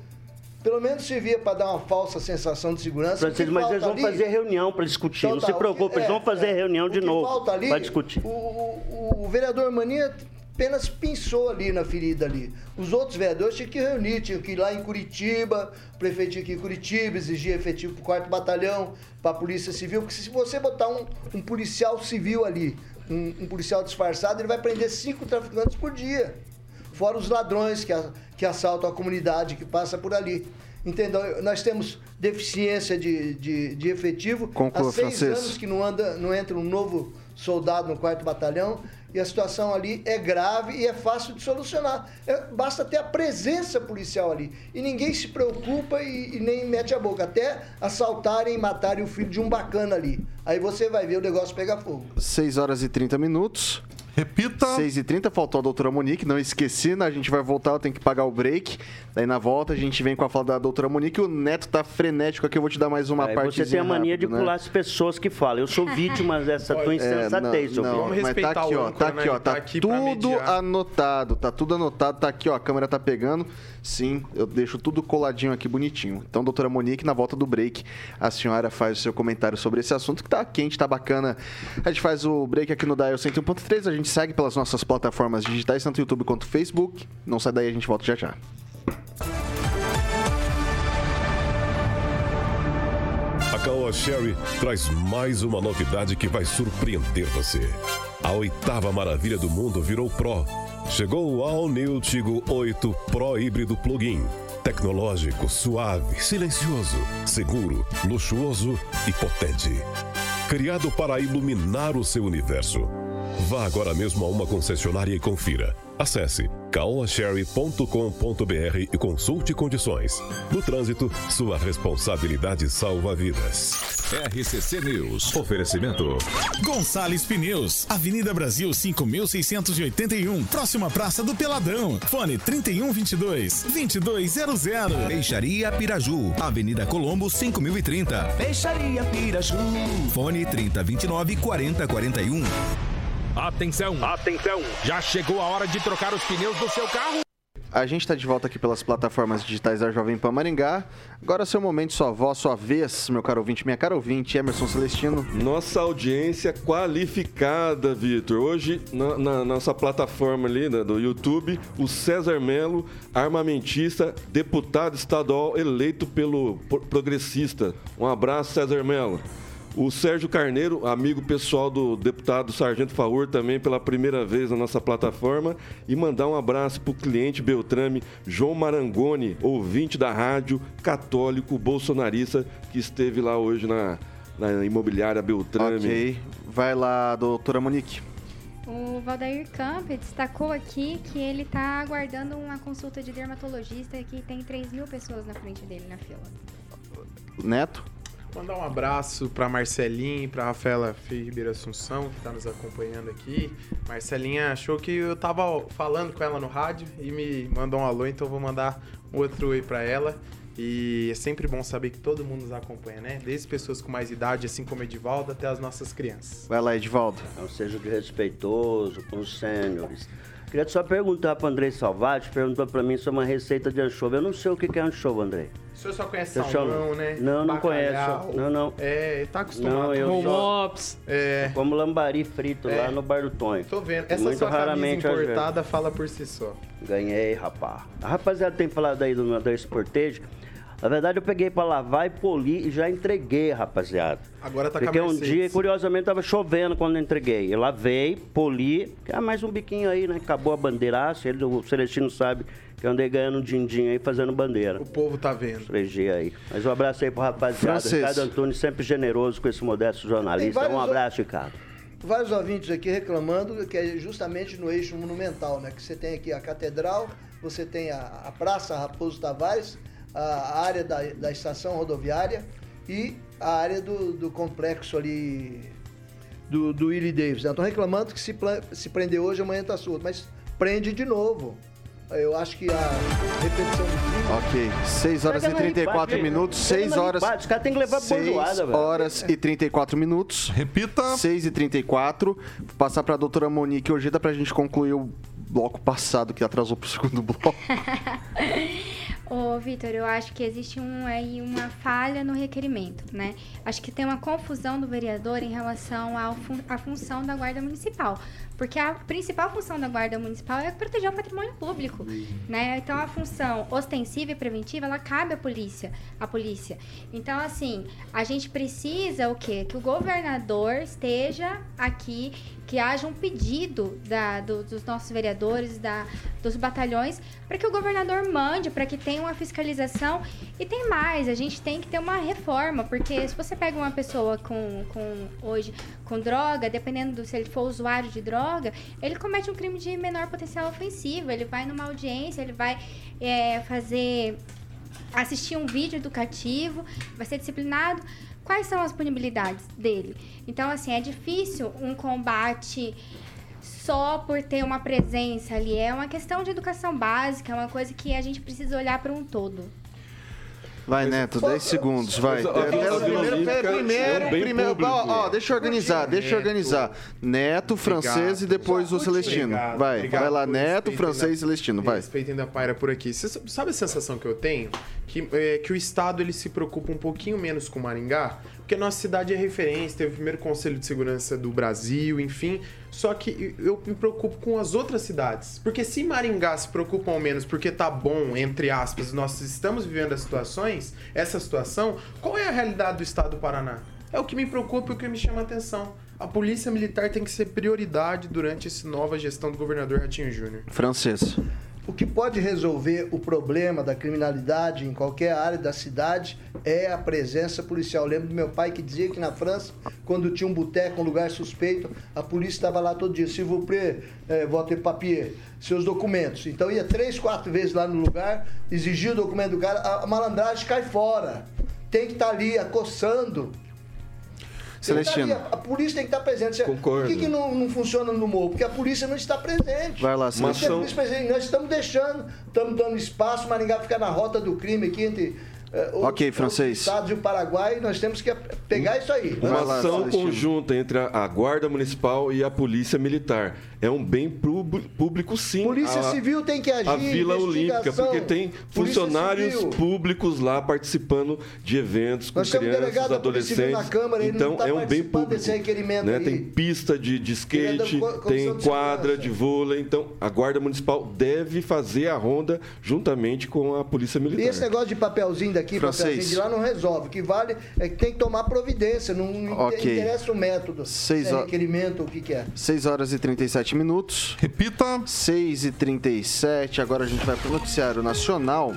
Pelo menos servia para dar uma falsa sensação de segurança. Francisco, mas eles vão ali- fazer reunião para discutir. Então não tá, se preocupe, eles é, vão fazer é. reunião de novo falta ali, para discutir. O, o- o vereador Mania apenas pinçou ali na ferida ali. Os outros vereadores tinham que reunir, tinham que ir lá em Curitiba, o prefeito tinha que ir em Curitiba, exigir efetivo para o quarto batalhão, para a polícia civil, porque se você botar um, um policial civil ali, um, um policial disfarçado, ele vai prender cinco traficantes por dia. Fora os ladrões que, que assaltam a comunidade que passa por ali. Entendeu? Nós temos deficiência de, de, de efetivo. Conclua, Há seis francês. anos que não, anda, não entra um novo soldado no quarto batalhão e a situação ali é grave e é fácil de solucionar. É, basta ter a presença policial ali. E ninguém se preocupa e, e nem mete a boca. Até assaltarem e matarem o filho de um bacana ali. Aí você vai ver o negócio pegar fogo. 6 horas e 30 minutos. Repita. 6 e 30 faltou a doutora Monique, não esqueci, né? a gente vai voltar, eu tenho que pagar o break. Daí na volta a gente vem com a fala da doutora Monique. O Neto tá frenético aqui, eu vou te dar mais uma Aí parte. você tem a mania de né? pular as pessoas que falam. Eu sou vítima dessa tua insensatez, seu É, não, não, Vamos mas tá respeitar aqui, o ó, âncora, tá né? aqui, ó, Ele tá, tá aqui tudo anotado, tá tudo anotado, tá aqui, ó, a câmera tá pegando. Sim, eu deixo tudo coladinho aqui bonitinho. Então, doutora Monique, na volta do break, a senhora faz o seu comentário sobre esse assunto que tá quente, tá bacana. A gente faz o break aqui no Dial 101.3, a gente segue pelas nossas plataformas digitais, tanto YouTube quanto Facebook. Não sai daí, a gente volta já já. A Caoa Sherry traz mais uma novidade que vai surpreender você. A oitava maravilha do mundo virou Pro. Chegou o All New Tigo 8 Pro Híbrido Plug-in. Tecnológico, suave, silencioso, seguro, luxuoso e potente. Criado para iluminar o seu universo. Vá agora mesmo a uma concessionária e confira. Acesse caoasherry.com.br e consulte condições. No trânsito, sua responsabilidade salva vidas. RCC News. Oferecimento. Gonçalves Pneus, Avenida Brasil 5681, próxima Praça do Peladão. Fone 3122 2200. Peixaria Piraju, Avenida Colombo 5030. Peixaria Piraju. Fone 3029 4041. Atenção, atenção! Já chegou a hora de trocar os pneus do seu carro? A gente está de volta aqui pelas plataformas digitais da Jovem Pan Maringá. Agora é seu momento, sua voz, sua vez, meu caro ouvinte, minha cara ouvinte, Emerson Celestino. Nossa audiência qualificada, Vitor. Hoje, na, na nossa plataforma ali né, do YouTube, o César Melo, armamentista, deputado estadual eleito pelo pro- progressista. Um abraço, César Melo. O Sérgio Carneiro, amigo pessoal do deputado Sargento Faur, também pela primeira vez na nossa plataforma. E mandar um abraço para o cliente Beltrame, João Marangoni, ouvinte da rádio, católico, bolsonarista, que esteve lá hoje na, na imobiliária Beltrame. Ok, vai lá, doutora Monique. O Valdair Camp destacou aqui que ele está aguardando uma consulta de dermatologista que tem 3 mil pessoas na frente dele na fila. Neto? Mandar um abraço pra Marcelinha e pra Rafaela Ribeiro Assunção, que tá nos acompanhando aqui. Marcelinha achou que eu tava falando com ela no rádio e me mandou um alô, então eu vou mandar outro oi pra ela. E é sempre bom saber que todo mundo nos acompanha, né? Desde pessoas com mais idade, assim como Edivaldo, até as nossas crianças. Vai lá, Edivaldo. Não seja respeitoso com os sêniores. Queria só perguntar para Andrei Salvati, perguntou para mim sobre uma receita de anchova. Eu não sei o que é anchova, Andrei. O senhor só conhece eu- salmão, né? Não, não Bacalhau. conheço. Não, não. É, tá acostumado. Não, eu com só- Ops. É. Eu como lambari frito É. lá no Bar do Tonho. Tô vendo. Essa Muito sua raramente camisa importada fala por si só. Ganhei, rapaz. A rapaziada tem falado aí do, da Sportage. Na verdade, eu peguei pra lavar e polir e já entreguei, rapaziada. Agora tá Porque um dia, curiosamente, tava chovendo quando eu entreguei. Eu lavei, poli, ah, mais um biquinho aí, né? Acabou a bandeiraça. Ele, o Celestino sabe que eu andei ganhando um din-din aí fazendo bandeira. O povo tá vendo. 3G aí. Mas um abraço aí pro rapaziada. Francês. Ricardo Antunes, sempre generoso com esse modesto jornalista. Um o- abraço, Ricardo. Vários ouvintes aqui reclamando que é justamente no eixo monumental, né? Que você tem aqui a Catedral, você tem a, a Praça Raposo Tavares, a, a área da, da estação rodoviária e a área do, do complexo ali do, do Willie Davis. Estão reclamando que se, se prender hoje, amanhã tá solto. Mas prende de novo. Eu acho que a repetição do crime... Ok, 6 horas e Pega na 34 ripade, minutos, pega 6 na horas. os caras têm que levar seis bordoada, velho. horas e 34 minutos. Repita. 6 e 34. Vou passar pra doutora Monique Ojeda pra gente concluir o bloco passado que atrasou pro segundo bloco. Ô, Vitor, eu acho que existe um, aí uma falha no requerimento, né? Acho que tem uma confusão do vereador em relação ao fun- à função da Guarda Municipal. Porque a principal função da Guarda Municipal é proteger o patrimônio público, né? Então, a função ostensiva e preventiva, ela cabe à polícia, à polícia. Então, assim, a gente precisa o quê? Que o governador esteja aqui, que haja um pedido da- do- dos nossos vereadores, da, dos batalhões, para que o governador mande, para que tenha uma fiscalização. E tem mais, a gente tem que ter uma reforma, porque se você pega uma pessoa com, com hoje com droga, dependendo do se ele for usuário de droga, ele comete um crime de menor potencial ofensivo. Ele vai numa audiência, ele vai é, fazer assistir um vídeo educativo, vai ser disciplinado. Quais são as punibilidades dele? Então, assim, é difícil um combate só por ter uma presença ali. É uma questão de educação básica, é uma coisa que a gente precisa olhar para um todo. Vai, Neto, 10 segundos, vai. Mas Primeiro, primeiro, ó, ó, deixa eu organizar, deixa eu organizar. Neto, francês e depois o Celestino. Vai, vai lá, Neto, francês e Celestino, vai. Respeitem da Paira por aqui. Você sabe a sensação que eu tenho? Que, é, que o Estado ele se preocupa um pouquinho menos com Maringá, porque nossa cidade é referência, teve o primeiro Conselho de Segurança do Brasil, enfim. Só que eu me preocupo com as outras cidades. Porque se Maringá se preocupam menos porque tá bom, entre aspas, nós estamos vivendo as situações, essa situação, qual é a realidade do Estado do Paraná? É o que me preocupa e o que me chama a atenção. A polícia militar tem que ser prioridade durante essa nova gestão do governador Ratinho Júnior. Francês. O que pode resolver o problema da criminalidade em qualquer área da cidade é a presença policial. Eu lembro do meu pai que dizia que na França, quando tinha um boteco, um lugar suspeito, a polícia estava lá todo dia. Se vous plaît, eh, votre papier, seus documentos. Então ia três, quatro vezes lá no lugar, exigia o documento do cara, a- malandragem cai fora. Tem que estar ali acossando. Celestino. a, polícia tem que estar presente. Concordo. Por que, que não, não funciona no morro? Porque a polícia não está presente. Vai lá, Celestino. nós estamos deixando, estamos dando espaço, Maringá fica na rota do crime aqui entre eh, outros- Ok, francês. outros estados e o Paraguai, nós temos que pegar isso aí. Uma lá, ação conjunta entre a, a Guarda Municipal e a Polícia Militar. É um bem público, sim. Polícia a, Civil tem que agir. A Vila Olímpica, porque tem Polícia funcionários Civil. públicos lá participando de eventos com Nós crianças, da Civil adolescentes. na Câmara, ele então não tá é um bem público. desse requerimento né? aí. Tem pista de, de skate, é da tem de quadra Segurança. de vôlei. Então a Guarda Municipal deve fazer a ronda juntamente com a Polícia E Militar. esse negócio de papelzinho daqui, Francês. papelzinho de lá, não resolve. O que vale é que tem que tomar providência. Não inte- Ok. interessa o método. Seis se é requerimento, o que, que é. 6 horas e 37 minutos. Repita. 6 e 37 agora a gente vai pro noticiário nacional.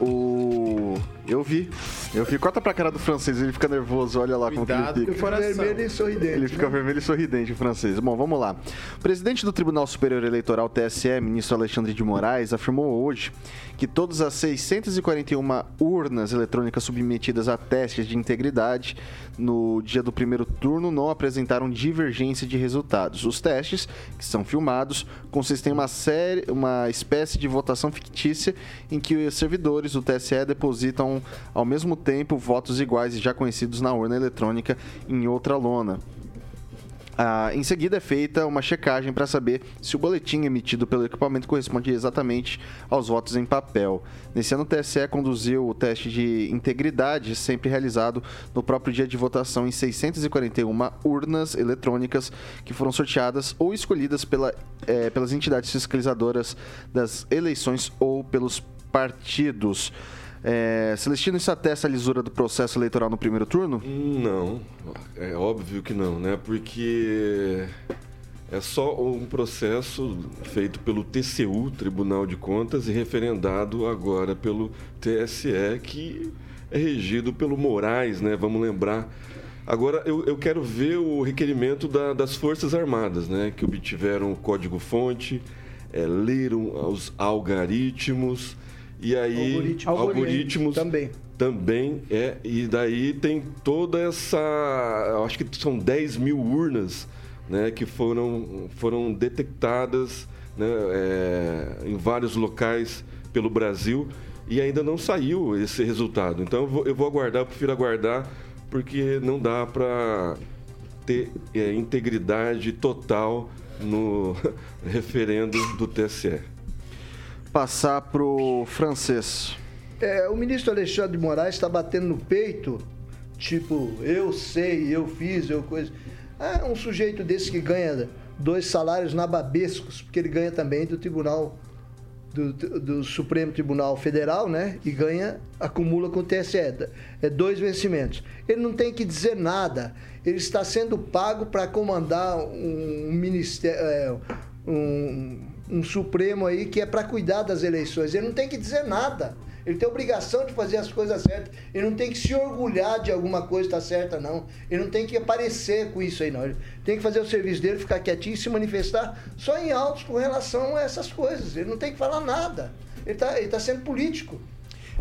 O... Eu vi. Eu fico, corta pra cara do francês, ele fica nervoso, olha lá como que Cuidado ele com o fica. Vermelho e sorridente. Ele fica né? vermelho e sorridente, o francês. Bom, vamos lá. O presidente do Tribunal Superior Eleitoral, TSE, ministro Alexandre de Moraes, afirmou hoje que todas as 641 urnas eletrônicas submetidas a testes de integridade no dia do primeiro turno não apresentaram divergência de resultados. Os testes, que são filmados, consistem em uma, série, uma espécie de votação fictícia em que os servidores do TSE depositam ao mesmo tempo votos iguais e já conhecidos na urna eletrônica em outra lona. Ah, em seguida é feita uma checagem para saber se o boletim emitido pelo equipamento corresponde exatamente aos votos em papel. Nesse ano, o TSE conduziu o teste de integridade, sempre realizado no próprio dia de votação, em 641 urnas eletrônicas que foram sorteadas ou escolhidas pela, eh, pelas entidades fiscalizadoras das eleições ou pelos partidos. É, Celestino, isso atesta a lisura do processo eleitoral no primeiro turno? Não, é óbvio que não, né? Porque é só um processo feito pelo TCU, Tribunal de Contas, e referendado agora pelo TSE, que é regido pelo Moraes, né? Vamos lembrar. Agora, eu, eu quero ver o requerimento da- das Forças Armadas, né? Que obtiveram o código-fonte, é, leram os algoritmos, e aí... Algoritmo. algoritmos Também. também é, e daí tem toda essa. Acho que são 10 mil urnas né, que foram, foram detectadas né, é, em vários locais pelo Brasil e ainda não saiu esse resultado. Então eu vou, eu vou aguardar, eu prefiro aguardar, porque não dá para ter é, integridade total no referendo do TSE. Passar pro francês. É, o ministro Alexandre de Moraes está batendo no peito, tipo, eu sei, eu fiz, eu coisa. É um sujeito desse que ganha dois salários nababescos, porque ele ganha também do Tribunal, do, do Supremo Tribunal Federal, né? E ganha, acumula com o TSE. É dois vencimentos. Ele não tem que dizer nada. Ele está sendo pago para comandar um ministério. é, um, um Supremo aí que é para cuidar das eleições. Ele não tem que dizer nada. Ele tem obrigação de fazer as coisas certas. Ele não tem que se orgulhar de alguma coisa estar certa, não. Ele não tem que aparecer com isso aí, não. Ele tem que fazer o serviço dele, ficar quietinho e se manifestar só em autos com relação a essas coisas. Ele não tem que falar nada. Ele está ele tá sendo político.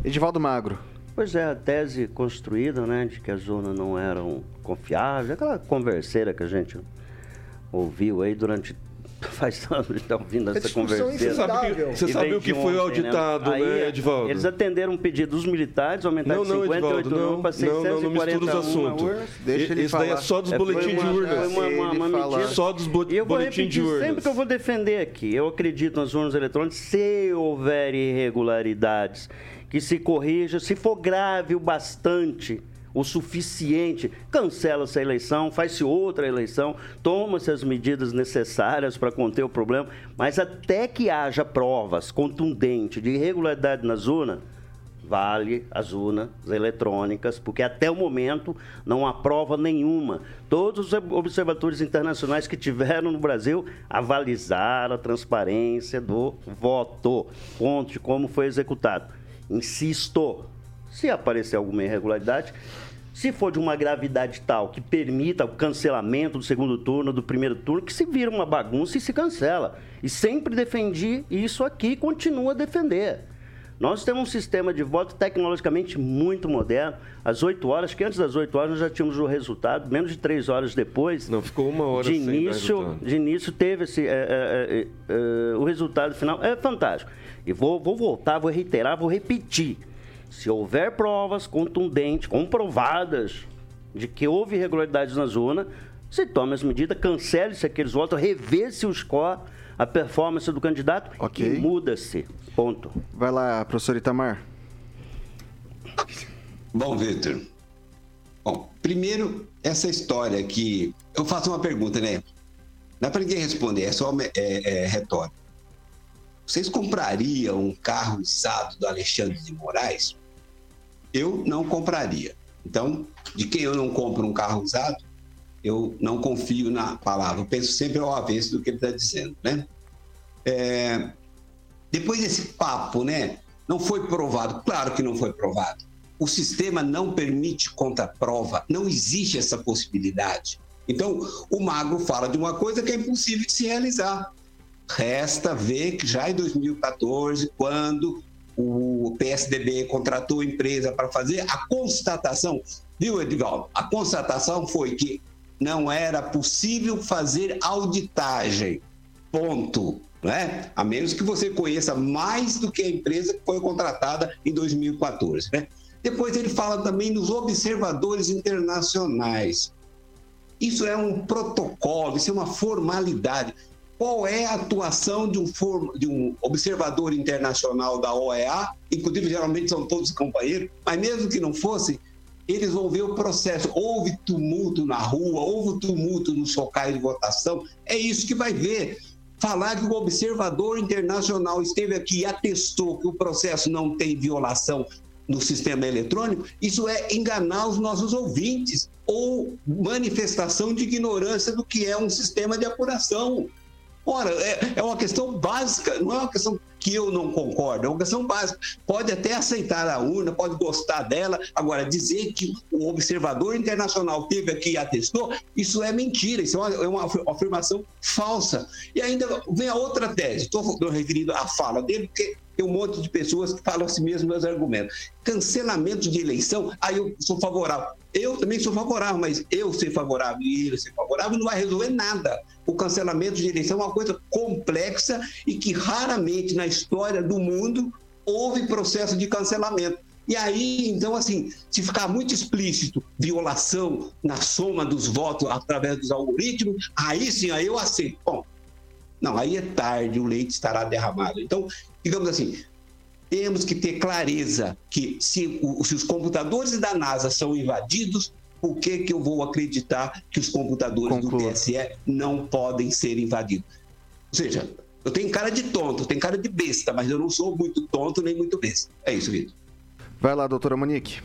Edivaldo Magro. Pois é, a tese construída, né, de que as urnas não eram confiáveis, aquela converseira que a gente ouviu aí durante faz anos que está ouvindo essa discussão conversa. Você sabe que- você sabe o que foi auditado, né, Edivaldo? Eles atenderam um pedido dos militares, aumentar Não, de não, 58 Edivaldo, não, para não, não, não 641 urnas. Deixa ele Esse daí é falar. só dos É, boletins de urnas. foi uma- uma- uma medida- falar. Só dos bo- eu vou boletins de repetir urnas. sempre que eu vou defender aqui. Eu acredito nas urnas eletrônicas se houver irregularidades, que se corrija, se for grave o bastante, o suficiente, cancela essa eleição, faz-se outra eleição, toma-se as medidas necessárias para conter o problema, mas até que haja provas contundentes de irregularidade nas urnas, vale as urnas eletrônicas, porque até o momento não há prova nenhuma. Todos os observadores internacionais que tiveram no Brasil avalizaram a transparência do voto, ponto de como foi executado. Insisto, se aparecer alguma irregularidade, se for de uma gravidade tal que permita o cancelamento do segundo turno, do primeiro turno, que se vira uma bagunça e se cancela. E sempre defendi isso aqui e continuo a defender. Nós temos um sistema de voto tecnologicamente muito moderno. Às 8 horas, que antes das 8 horas nós já tínhamos o resultado, menos de 3 horas depois. Não, ficou uma hora de início, de início teve esse, é, é, é, é, o resultado final. É fantástico. E vou, vou voltar, vou reiterar, vou repetir. Se houver provas contundentes, comprovadas, de que houve irregularidades na zona, se tome as medidas, cancele-se aqueles votos, revê-se o score, a performance do candidato Ok. e muda-se. Ponto. Vai lá, professor Itamar. Bom, Vitor. Bom, primeiro, essa história que. Eu faço uma pergunta, né? Não é para ninguém responder, é só é, é, retórico. Vocês comprariam um carro usado do Alexandre de Moraes? Eu não compraria. Então, de quem eu não compro um carro usado, eu não confio na palavra. Eu penso sempre ao avesso do que ele está dizendo, né? É, depois desse papo, né? Não foi provado. Claro que não foi provado. o sistema não permite contraprova, não existe essa possibilidade. Então, o Magro fala de uma coisa que é impossível de se realizar. Resta ver que já em 2014, quando o PSDB contratou a empresa para fazer a constatação, viu, Edvaldo? A constatação foi que não era possível fazer auditagem. Ponto. Né? A menos que você conheça mais do que a empresa que foi contratada em 2014. Né? Depois ele fala também dos observadores internacionais. Isso é um protocolo, isso é uma formalidade. Qual é a atuação de um, form... de um observador internacional da OEA? Inclusive, geralmente são todos companheiros, mas mesmo que não fossem, eles vão ver o processo. Houve tumulto na rua, houve tumulto no socais de votação. É isso que vai ver. Falar que o observador internacional esteve aqui e atestou que o processo não tem violação no sistema eletrônico, isso é enganar os nossos ouvintes ou manifestação de ignorância do que é um sistema de apuração. Ora, é, é uma questão básica, não é uma questão que eu não concordo, é uma questão básica. Pode até aceitar a urna, pode gostar dela, agora dizer que o observador internacional teve aqui e atestou, isso é mentira, isso é uma, é afirmação falsa. E ainda vem a outra tese, estou referindo à fala dele, porque tem um monte de pessoas que falam assim mesmo meus argumentos. Cancelamento de eleição, aí eu sou favorável. Eu também sou favorável, mas eu ser favorável e ele ser favorável não vai resolver nada. O cancelamento de eleição é uma coisa complexa e que raramente na história do mundo houve processo de cancelamento. E aí, então, assim, se ficar muito explícito violação na soma dos votos através dos algoritmos, aí sim, aí eu aceito. Bom, não, aí é tarde, o leite estará derramado. Então, digamos assim, temos que ter clareza que se, se os computadores da NASA são invadidos, por que, que eu vou acreditar que os computadores Conclua. do TSE não podem ser invadidos? Ou seja, eu tenho cara de tonto, eu tenho cara de besta, mas eu não sou muito tonto nem muito besta. É isso, Vitor. Vai lá, doutora Monique.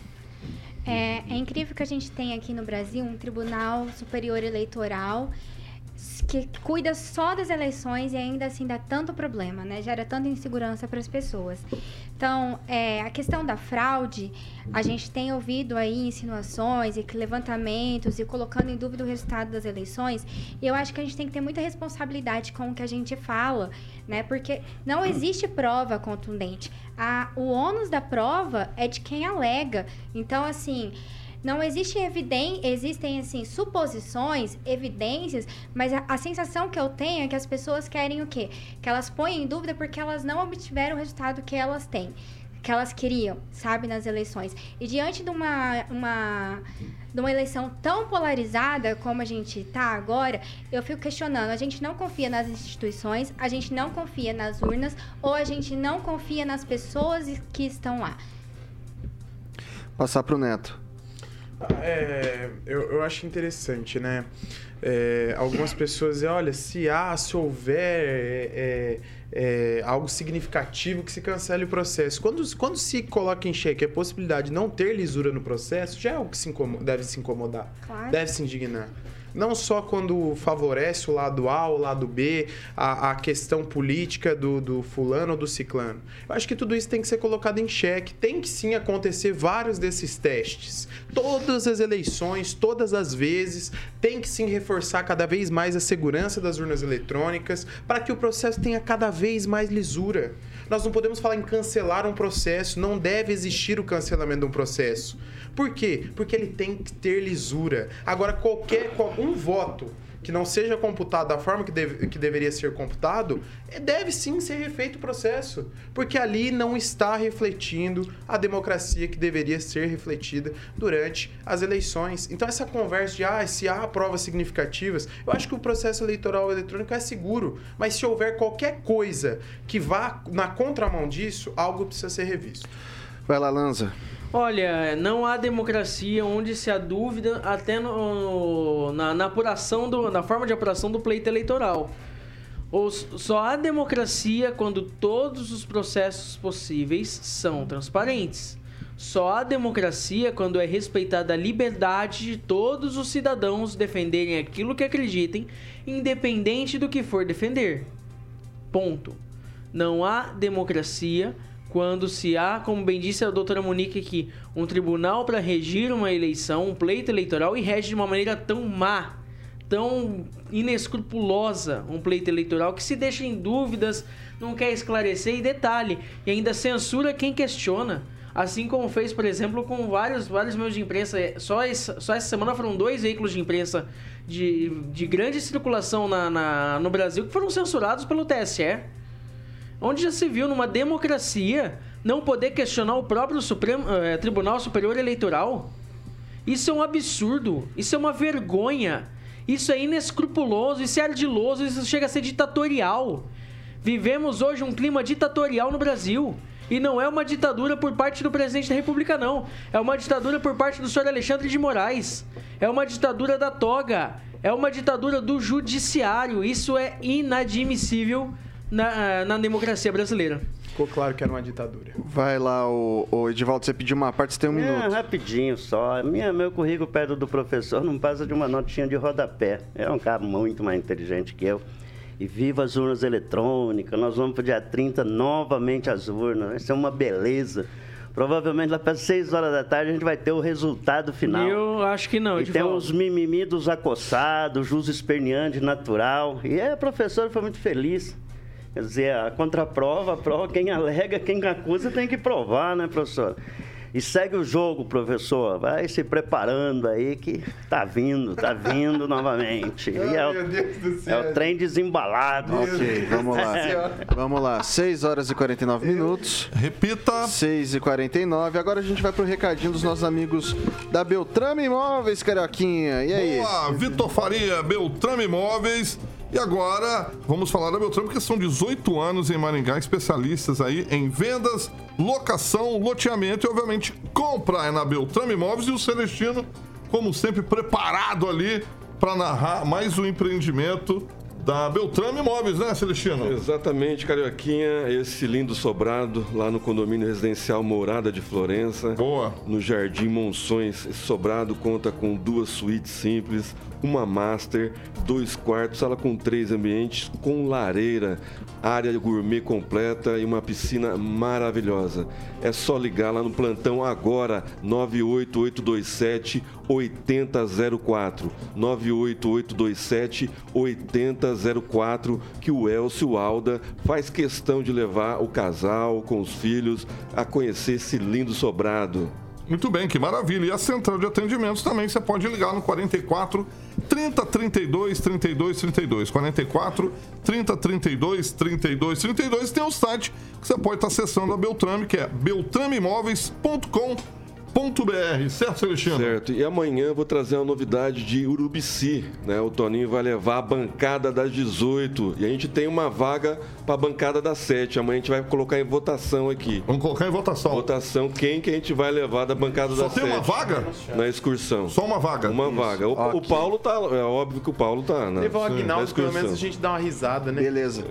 É, é incrível que a gente tem aqui no Brasil um Tribunal Superior Eleitoral que cuida só das eleições e ainda assim dá tanto problema, né? Gera tanta insegurança para as pessoas. Então, é, a questão da fraude, a gente tem ouvido aí insinuações e levantamentos e colocando em dúvida o resultado das eleições. E eu acho que a gente tem que ter muita responsabilidade com o que a gente fala, né? Porque não existe prova contundente. A, o ônus da prova é de quem alega. Então, assim não existe evidência, existem assim suposições, evidências, mas a, a, sensação que eu tenho é que as pessoas querem o quê? Que elas põem em dúvida porque elas não obtiveram o resultado que elas têm, que elas queriam, sabe, nas eleições. E diante de uma, uma de uma eleição tão polarizada como a gente está agora, eu fico questionando. A gente não confia nas instituições, a gente não confia nas urnas, ou a gente não confia nas pessoas que estão lá. Passar para o Neto. É, eu, eu acho interessante, né? É, algumas pessoas dizem, olha, se há, se houver é, é, é, algo significativo que se cancele o processo. Quando, quando se coloca em xeque a possibilidade de não ter lisura no processo, já é algo que se deve se incomodar, claro. deve se indignar não só quando favorece o lado A ou o lado B, a, a questão política do, do fulano ou do ciclano. Eu acho que tudo isso tem que ser colocado em xeque. Tem que sim acontecer vários desses testes. Todas as eleições, todas as vezes, tem que sim reforçar cada vez mais a segurança das urnas eletrônicas para que o processo tenha cada vez mais lisura. Nós não podemos falar em cancelar um processo, não deve existir o cancelamento de um processo. Por quê? Porque ele tem que ter lisura. Agora, qualquer um voto que não seja computado da forma que, deve, que deveria ser computado, é, deve sim ser refeito o processo. Porque ali não está refletindo a democracia que deveria ser refletida durante as eleições. Então, essa conversa de ah, se há provas significativas, eu acho que o processo eleitoral eletrônico é seguro. Mas se houver qualquer coisa que vá na contramão disso, algo precisa ser revisto. Vai lá, Lanza. Olha, não há democracia onde se há dúvida até no, na, na, apuração do, na forma de apuração do pleito eleitoral. Ou, só há democracia quando todos os processos possíveis são transparentes. Só há democracia quando é respeitada a liberdade de todos os cidadãos defenderem aquilo que acreditem, independente do que for defender. Ponto. Não há democracia quando se há, como bem disse a doutora Monique aqui, um tribunal para regir uma eleição, um pleito eleitoral e rege de uma maneira tão má, tão inescrupulosa um pleito eleitoral que se deixa em dúvidas, não quer esclarecer e detalhe, e ainda censura quem questiona. Assim como fez, por exemplo, com vários, vários meios de imprensa. Só, esse, só essa semana foram dois veículos de imprensa de, de grande circulação na, na, no Brasil que foram censurados pelo TSE. Onde já se viu numa democracia não poder questionar o próprio Supremo, eh, Tribunal Superior Eleitoral? Isso é um absurdo, isso é uma vergonha, isso é inescrupuloso, isso é ardiloso, isso chega a ser ditatorial. Vivemos hoje um clima ditatorial no Brasil. E não é uma ditadura por parte do presidente da República, não. É uma ditadura por parte do senhor Alexandre de Moraes. É uma ditadura da toga. É uma ditadura do judiciário. Isso é inadmissível na, na democracia brasileira. Ficou claro que era uma ditadura. Vai lá, o, o Edivaldo, você pediu uma parte, você tem um É, minuto. rapidinho só. Minha, meu currículo perto do professor não passa de uma notinha de rodapé. É um cara muito mais inteligente que eu. E viva as urnas eletrônicas. Nós vamos para o dia 30 novamente às urnas. Vai ser uma beleza. Provavelmente lá para 6 horas da tarde a gente vai ter o resultado final. Eu acho que não, E tem uns mimimi dos acossados, jus esperneante natural. E é, a professora foi muito feliz. Quer dizer, a contraprova, a prova, quem alega, quem acusa tem que provar, né, professor? E segue o jogo, professor. Vai se preparando aí que tá vindo, tá vindo novamente. E é, meu Deus o, céu. é o trem desembalado. Ok, vamos lá. Vamos lá, 6 horas e 49 minutos. Repita. 6 e 49. Agora a gente vai pro recadinho dos nossos amigos da Beltrame Imóveis, Carioquinha. E aí? Boa, Vitor Faria, Beltrame Imóveis. E agora vamos falar da Beltrame, porque são 18 anos em Maringá, especialistas aí em vendas, locação, loteamento e, obviamente, compra é na Beltrame Imóveis. E o Celestino, como sempre, preparado ali para narrar mais um empreendimento da Beltrame Imóveis, né, Celestino? Exatamente, Carioquinha, esse lindo sobrado lá no condomínio residencial Morada de Florença. Boa. No Jardim Monções. Esse sobrado conta com duas suítes simples, uma master, dois quartos, sala com três ambientes, com lareira, área gourmet completa e uma piscina maravilhosa. É só ligar lá no plantão agora, 98827 8004. 98827 8004, que o Elcio Alda faz questão de levar o casal com os filhos a conhecer esse lindo sobrado. Muito bem, que maravilha. E a central de atendimentos também você pode ligar no 44 30 32 32 32. 44 30 32 32 32. Tem o site que você pode estar acessando a Beltrame, que é beltrameimóveis.com.br. Certo, Celestino? Certo. E amanhã eu vou trazer uma novidade de Urubici, né? O Toninho vai levar a bancada das 18 e a gente tem uma vaga para a bancada das 7. Amanhã a gente vai colocar em votação aqui. Vamos colocar em votação. Votação quem que a gente vai levar da bancada Só das tem 7. uma vaga? Na excursão. Só uma vaga? Uma vaga. O, o Paulo tá, é óbvio que o Paulo tá, né? Levar o Agnaldo, pelo menos a gente dá uma risada, né? Beleza.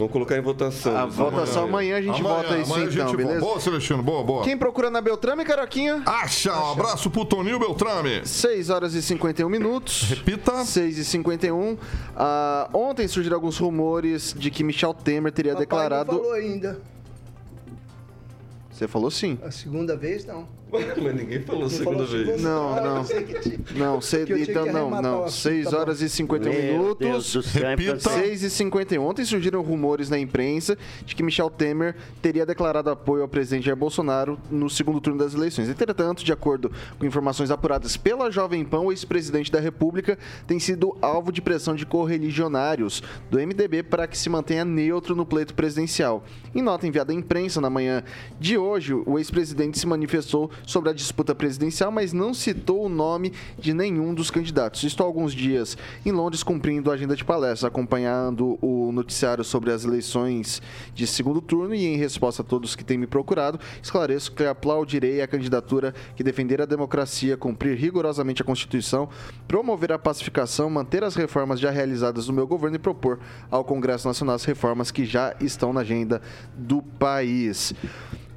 Vamos colocar em votação. A votação amanhã a gente Amanhã, vota isso amanhã então, gente beleza? Boa, Celestino, boa, boa. Quem procura na Beltrame, Carioquinha? Acha, um abraço pro Toninho Beltrame. 6 horas e 51 minutos. Repita. 6 e 51. Ah, ontem surgiram alguns rumores de que Michel Temer teria Papai declarado. não falou ainda. Você falou sim. A segunda vez, não. Mas ninguém falou Não segunda falou vez. segunda? Não, Ah, não. Não, tinha então não, não. assunto, 6 tá horas e 51 Meu minutos. Deus do céu, é Repita. impressionante. 6 e 51. Ontem surgiram rumores na imprensa de que Michel Temer teria declarado apoio ao presidente Jair Bolsonaro no segundo turno das eleições. Entretanto, de acordo com informações apuradas pela Jovem Pan, o ex-presidente da República tem sido alvo de pressão de correligionários do MDB para que se mantenha neutro no pleito presidencial. Em nota enviada à imprensa na manhã de hoje, o ex-presidente se manifestou sobre a disputa presidencial, mas não citou o nome de nenhum dos candidatos. Estou há alguns dias em Londres cumprindo a agenda de palestras, acompanhando o noticiário sobre as eleições de segundo turno e em resposta a todos que têm me procurado, esclareço que aplaudirei a candidatura que defender a democracia, cumprir rigorosamente a Constituição, promover a pacificação, manter as reformas já realizadas no meu governo e propor ao Congresso Nacional as reformas que já estão na agenda do país.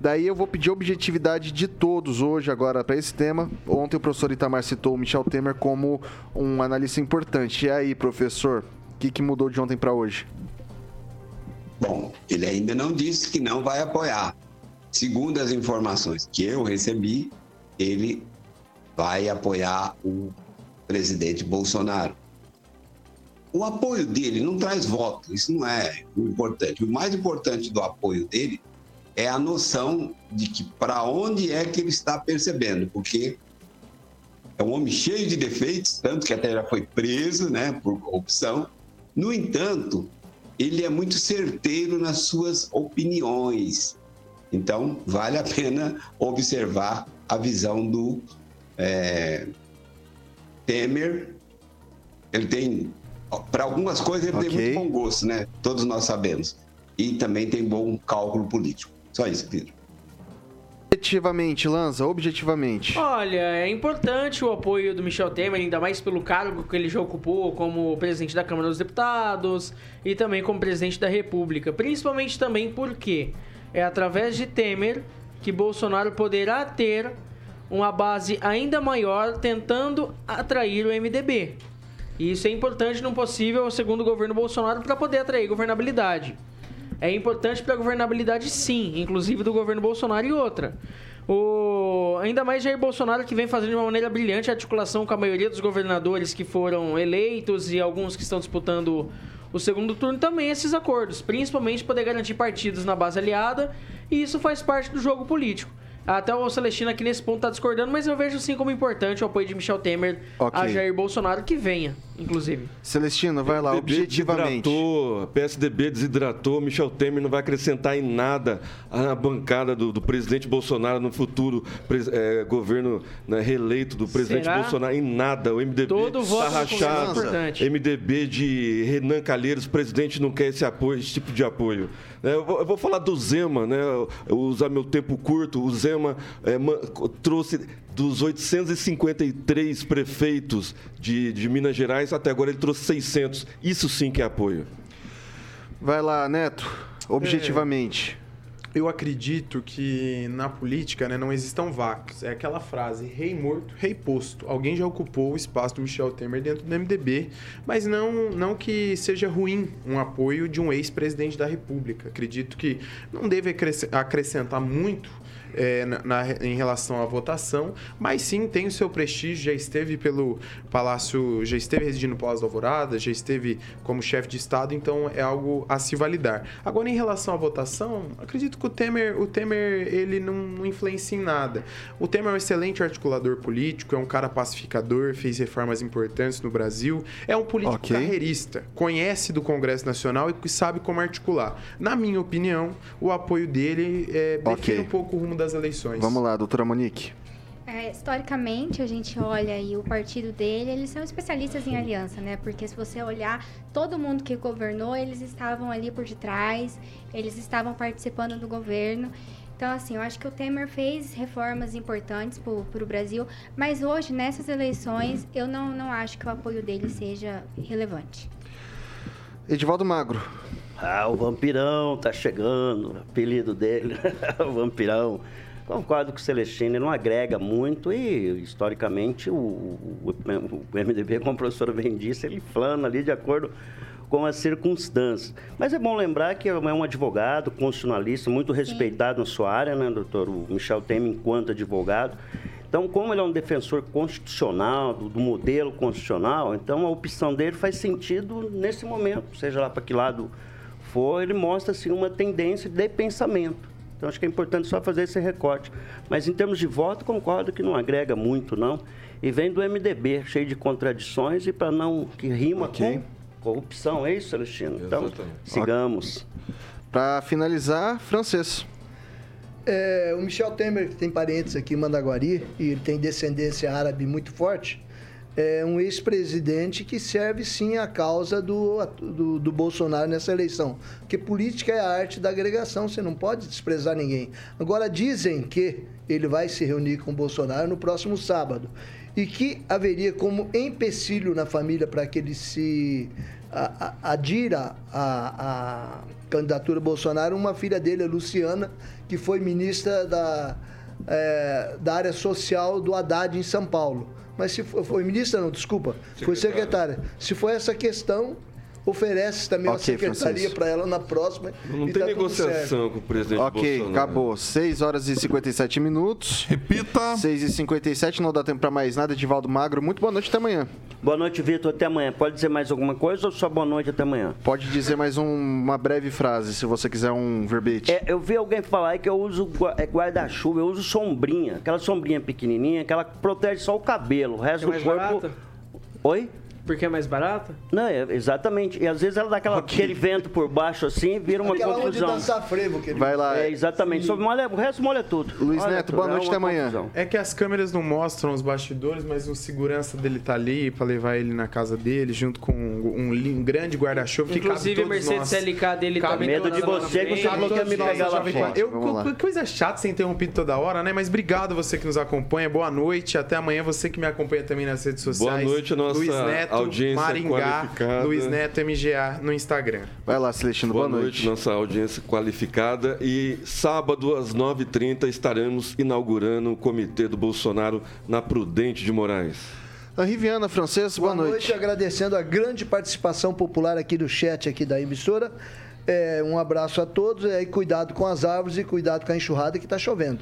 Daí eu vou pedir objetividade de todos hoje agora para esse tema. Ontem o professor Itamar citou o Michel Temer como um analista importante. E aí, professor, o que, que mudou de ontem para hoje? Bom, ele ainda não disse que não vai apoiar. segundo as informações que eu recebi, ele vai apoiar o presidente Bolsonaro. O apoio dele não traz voto, isso não é importante. O mais importante do apoio dele é a noção de que para onde é que ele está percebendo, porque é um homem cheio de defeitos, tanto que até já foi preso, né, por corrupção. No entanto, ele é muito certeiro nas suas opiniões. Então, vale a pena observar a visão do é, Temer. Ele tem, para algumas coisas, ele Ok. tem muito bom gosto, né? Todos nós sabemos. E também tem bom cálculo político. Só isso, Pedro. Objetivamente, Lanza, objetivamente. Olha, é importante o apoio do Michel Temer, ainda mais pelo cargo que ele já ocupou como presidente da Câmara dos Deputados e também como presidente da República. Principalmente também porque é através de Temer que Bolsonaro poderá ter uma base ainda maior tentando atrair o MDB. E isso é importante num possível segundo governo Bolsonaro para poder atrair governabilidade. É importante para a governabilidade, sim, inclusive do governo Bolsonaro e outra. O... Ainda mais Jair Bolsonaro, que vem fazendo de uma maneira brilhante a articulação com a maioria dos governadores que foram eleitos e alguns que estão disputando o segundo turno, também esses acordos, principalmente poder garantir partidos na base aliada, e isso faz parte do jogo político. Até o Celestino aqui nesse ponto está discordando, mas eu vejo sim como importante o apoio de Michel Temer Ok. a Jair Bolsonaro, que venha, inclusive. Celestino, vai lá, PSDB objetivamente. Desidratou, PSDB desidratou, Michel Temer não vai acrescentar em nada à bancada do, do presidente Bolsonaro no futuro é, governo né, reeleito do presidente Será? Bolsonaro, em nada. O MDB Todo voto tá é rachado. importante. MDB de Renan Calheiros, presidente não quer esse apoio, esse tipo de apoio. É, Eu vou, eu vou falar do Zema, né? Eu usar meu tempo curto. O Zema é, trouxe dos 853 prefeitos de, de Minas Gerais, até agora ele trouxe 600. Isso sim que é apoio. Vai lá, Neto, objetivamente. Eu acredito que na política né, não existam vacos. É aquela frase, rei morto, rei posto. Alguém já ocupou o espaço do Michel Temer dentro do MDB, mas não, não que seja ruim um apoio de um ex-presidente da República. Acredito que não deve acresce- acrescentar muito é, na, na- em relação à votação, mas sim tem o seu prestígio, já esteve pelo Palácio, já esteve residindo no Palácio da Alvorada, já esteve como chefe de Estado, então é algo a se validar. Agora, em relação à votação, acredito que o Temer, o Temer ele não, não influencia em nada. O Temer é um excelente articulador político, é um cara pacificador, fez reformas importantes no Brasil, é um político Ok. carreirista, conhece do Congresso Nacional e sabe como articular. Na minha opinião, o apoio dele é, define Ok. um pouco o rumo das eleições. Vamos lá, doutora Monique. É, historicamente, a gente olha aí o partido dele, eles são especialistas em aliança, né? Porque se você olhar, todo mundo que governou, eles estavam ali por detrás, eles estavam participando do governo. Então, assim, eu acho que o Temer fez reformas importantes para o Brasil, mas hoje, nessas eleições, eu não, não acho que o apoio dele seja relevante. Edivaldo Magro. Ah, o vampirão tá chegando, o apelido dele, o vampirão. Concordo com o Celestino, ele não agrega muito e, historicamente, o, o, o MDB, como a professora bem disse, ele flana ali de acordo com as circunstâncias. Mas é bom lembrar que é um advogado constitucionalista muito respeitado na sua área, né, doutor? O Michel Temer, enquanto advogado. Então, como ele é um defensor constitucional, do, do modelo constitucional, então a opção dele faz sentido nesse momento, seja lá para que lado for, ele mostra assim, uma tendência de pensamento. Então, acho que é importante só fazer esse recorte. Mas, em termos de voto, concordo que não agrega muito, não. E vem do MDB, cheio de contradições e para não... que rima Ok. com corrupção, é isso, Celestino? Então, sigamos. Pra finalizar, francês. É, o Michel Temer, que tem parentes aqui em Mandaguari, e ele tem descendência árabe muito forte, é um ex-presidente que serve sim à causa do, do, do Bolsonaro nessa eleição. Porque política é a arte da agregação, você não pode desprezar ninguém. Agora, dizem que ele vai se reunir com o Bolsonaro no próximo sábado. E que haveria como empecilho na família para que ele se a- a- adira à, candidatura Bolsonaro uma filha dele, a Luciana, que foi ministra da, é, da área social do Haddad em São Paulo. Mas se foi, foi ministra, não, desculpa, foi secretária. Se for essa questão, oferece também uma Ok, secretaria para ela na próxima. Não tem tá negociação com o presidente Ok, Bolsonaro. acabou. 6 horas e 57 minutos. Repita. 6 e 57, não dá tempo pra mais nada. Edivaldo Magro, muito boa noite até amanhã. Boa noite, Vitor. Até amanhã. Pode dizer mais alguma coisa ou só boa noite até amanhã? Pode dizer mais um- uma breve frase, se você quiser um verbete. É, eu vi alguém falar aí que eu uso é guarda-chuva, eu uso sombrinha. Aquela sombrinha pequenininha que ela protege só o cabelo. O resto É do mais corpo. barata? Oi? Porque é mais barata? Não, é, exatamente. E às vezes ela dá aquela, aquele vento por baixo assim, vira uma Aquela onde confusão. dançar frevo, que ele Vai lá. É, exatamente. Só molha, o resto molha tudo. Luiz Olha, Neto, tudo, boa é noite uma até amanhã. confusão. É que as câmeras não mostram os bastidores, mas o segurança dele tá ali pra levar ele na casa dele, junto com um, li- um grande guarda-chuva que Inclusive, todos Mercedes nós. CLK dele Cabe também. medo tá de você que você falou que ia me pegar lá fora. Eu, Vamos lá. co- coisa chata ser interrompido toda hora, né? Mas obrigado você que nos acompanha. Boa noite. Até amanhã. Você que me acompanha também nas redes sociais. Boa noite, nossa Luiz Neto, audiência Maringá, qualificada. Luiz Neto MGA no Instagram. Vai lá, Celestino, Boa, boa, noite, nossa audiência qualificada. E sábado, às 9h30, estaremos inaugurando o comitê do Bolsonaro na Prudente de Moraes. Henri Viana, francês, boa, Boa noite. noite, agradecendo a grande participação popular aqui do chat aqui da emissora. É, um abraço a todos é, e cuidado com as árvores e cuidado com a enxurrada que está chovendo.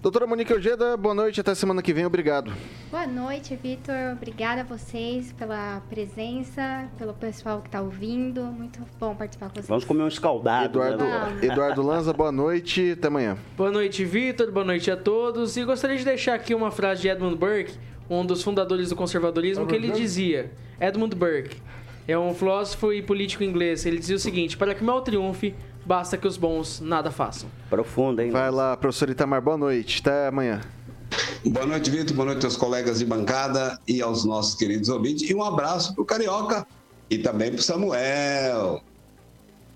Doutora Monique Ojeda, boa noite, até semana que vem, obrigado. Boa noite, Vitor. Obrigada a vocês pela presença, pelo pessoal que está ouvindo. Muito bom participar com vocês. Vamos comer um escaldado. Eduardo, né? Vamos. Eduardo Lanza, boa noite, até amanhã. Boa noite, Vitor. Boa noite a todos. E gostaria de deixar aqui uma frase de Edmund Burke, um dos fundadores do conservadorismo, que ele dizia: Edmund Burke é um filósofo e político inglês. Ele dizia o seguinte: para que o mal triunfe, basta que os bons nada façam. Profunda, hein? Vai lá, professor Itamar, boa noite, até amanhã. Boa noite, Vitor. Boa noite aos colegas de bancada e aos nossos queridos ouvintes. E um abraço pro Carioca e também pro Samuel.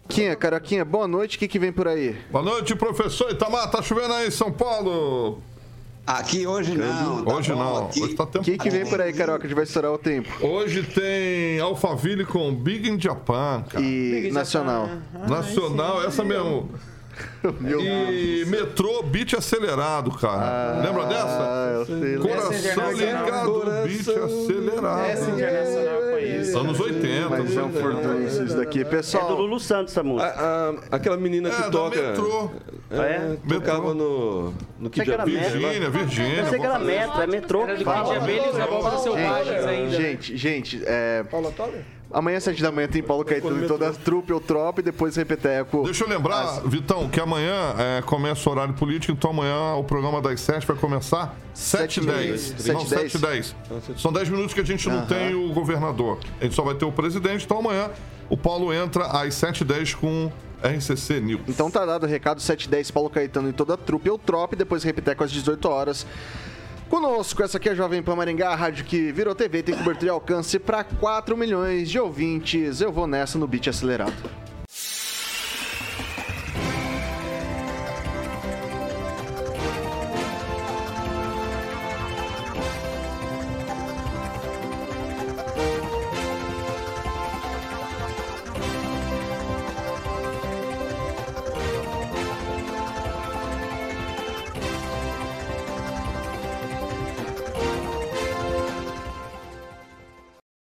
Quinha, Caroquinha, boa noite, o que, que vem por aí? Boa noite, professor Itamar. Tá chovendo aí em São Paulo? Aqui hoje não. tá Hoje bom não. aqui. Hoje tá O tempo. que, que vem por aí, Carioca? A gente vai estourar o tempo. Hoje tem Alphaville com Big in Japan, cara. E Nacional. Nacional, essa mesmo. e metrô, beat acelerado, cara. Lembra dessa? Ah, eu sei. Coração ligado, beat acelerado. Essa internacional eu conheço. Anos 80. Mas é um furdunço isso daqui. É do Pessoal, Lulu Santos essa música. A- a- aquela menina que É, toca. metrô. É, É? tocava no. No que metro. lá. Virgínia, Eu Virgínia. sei que era metro, é metrô Era do Kid fala. E Selvagens ainda. gente, gente, é, Paula Toller? Amanhã às 7 da manhã tem Paulo Caetano e toda a trupe, o tropa e depois Repeteco. Deixa eu lembrar, Vitão, que amanhã é, começa o horário político, então amanhã o programa das 7 vai começar 7 h 10 Sete Não, e 7 h 10 São 10 minutos que a gente não tem o governador. A gente só vai ter o presidente, então amanhã o Paulo entra às 7 h 10 com RCC News. Então tá dado o recado 710 Paulo Caetano e toda a trupe, o trope, depois Repeteco às 18 horas. Conosco, essa aqui é a Jovem Pan Maringá, a rádio que virou TV, tem cobertura e alcance para 4 milhões de ouvintes. Eu vou nessa no beat acelerado.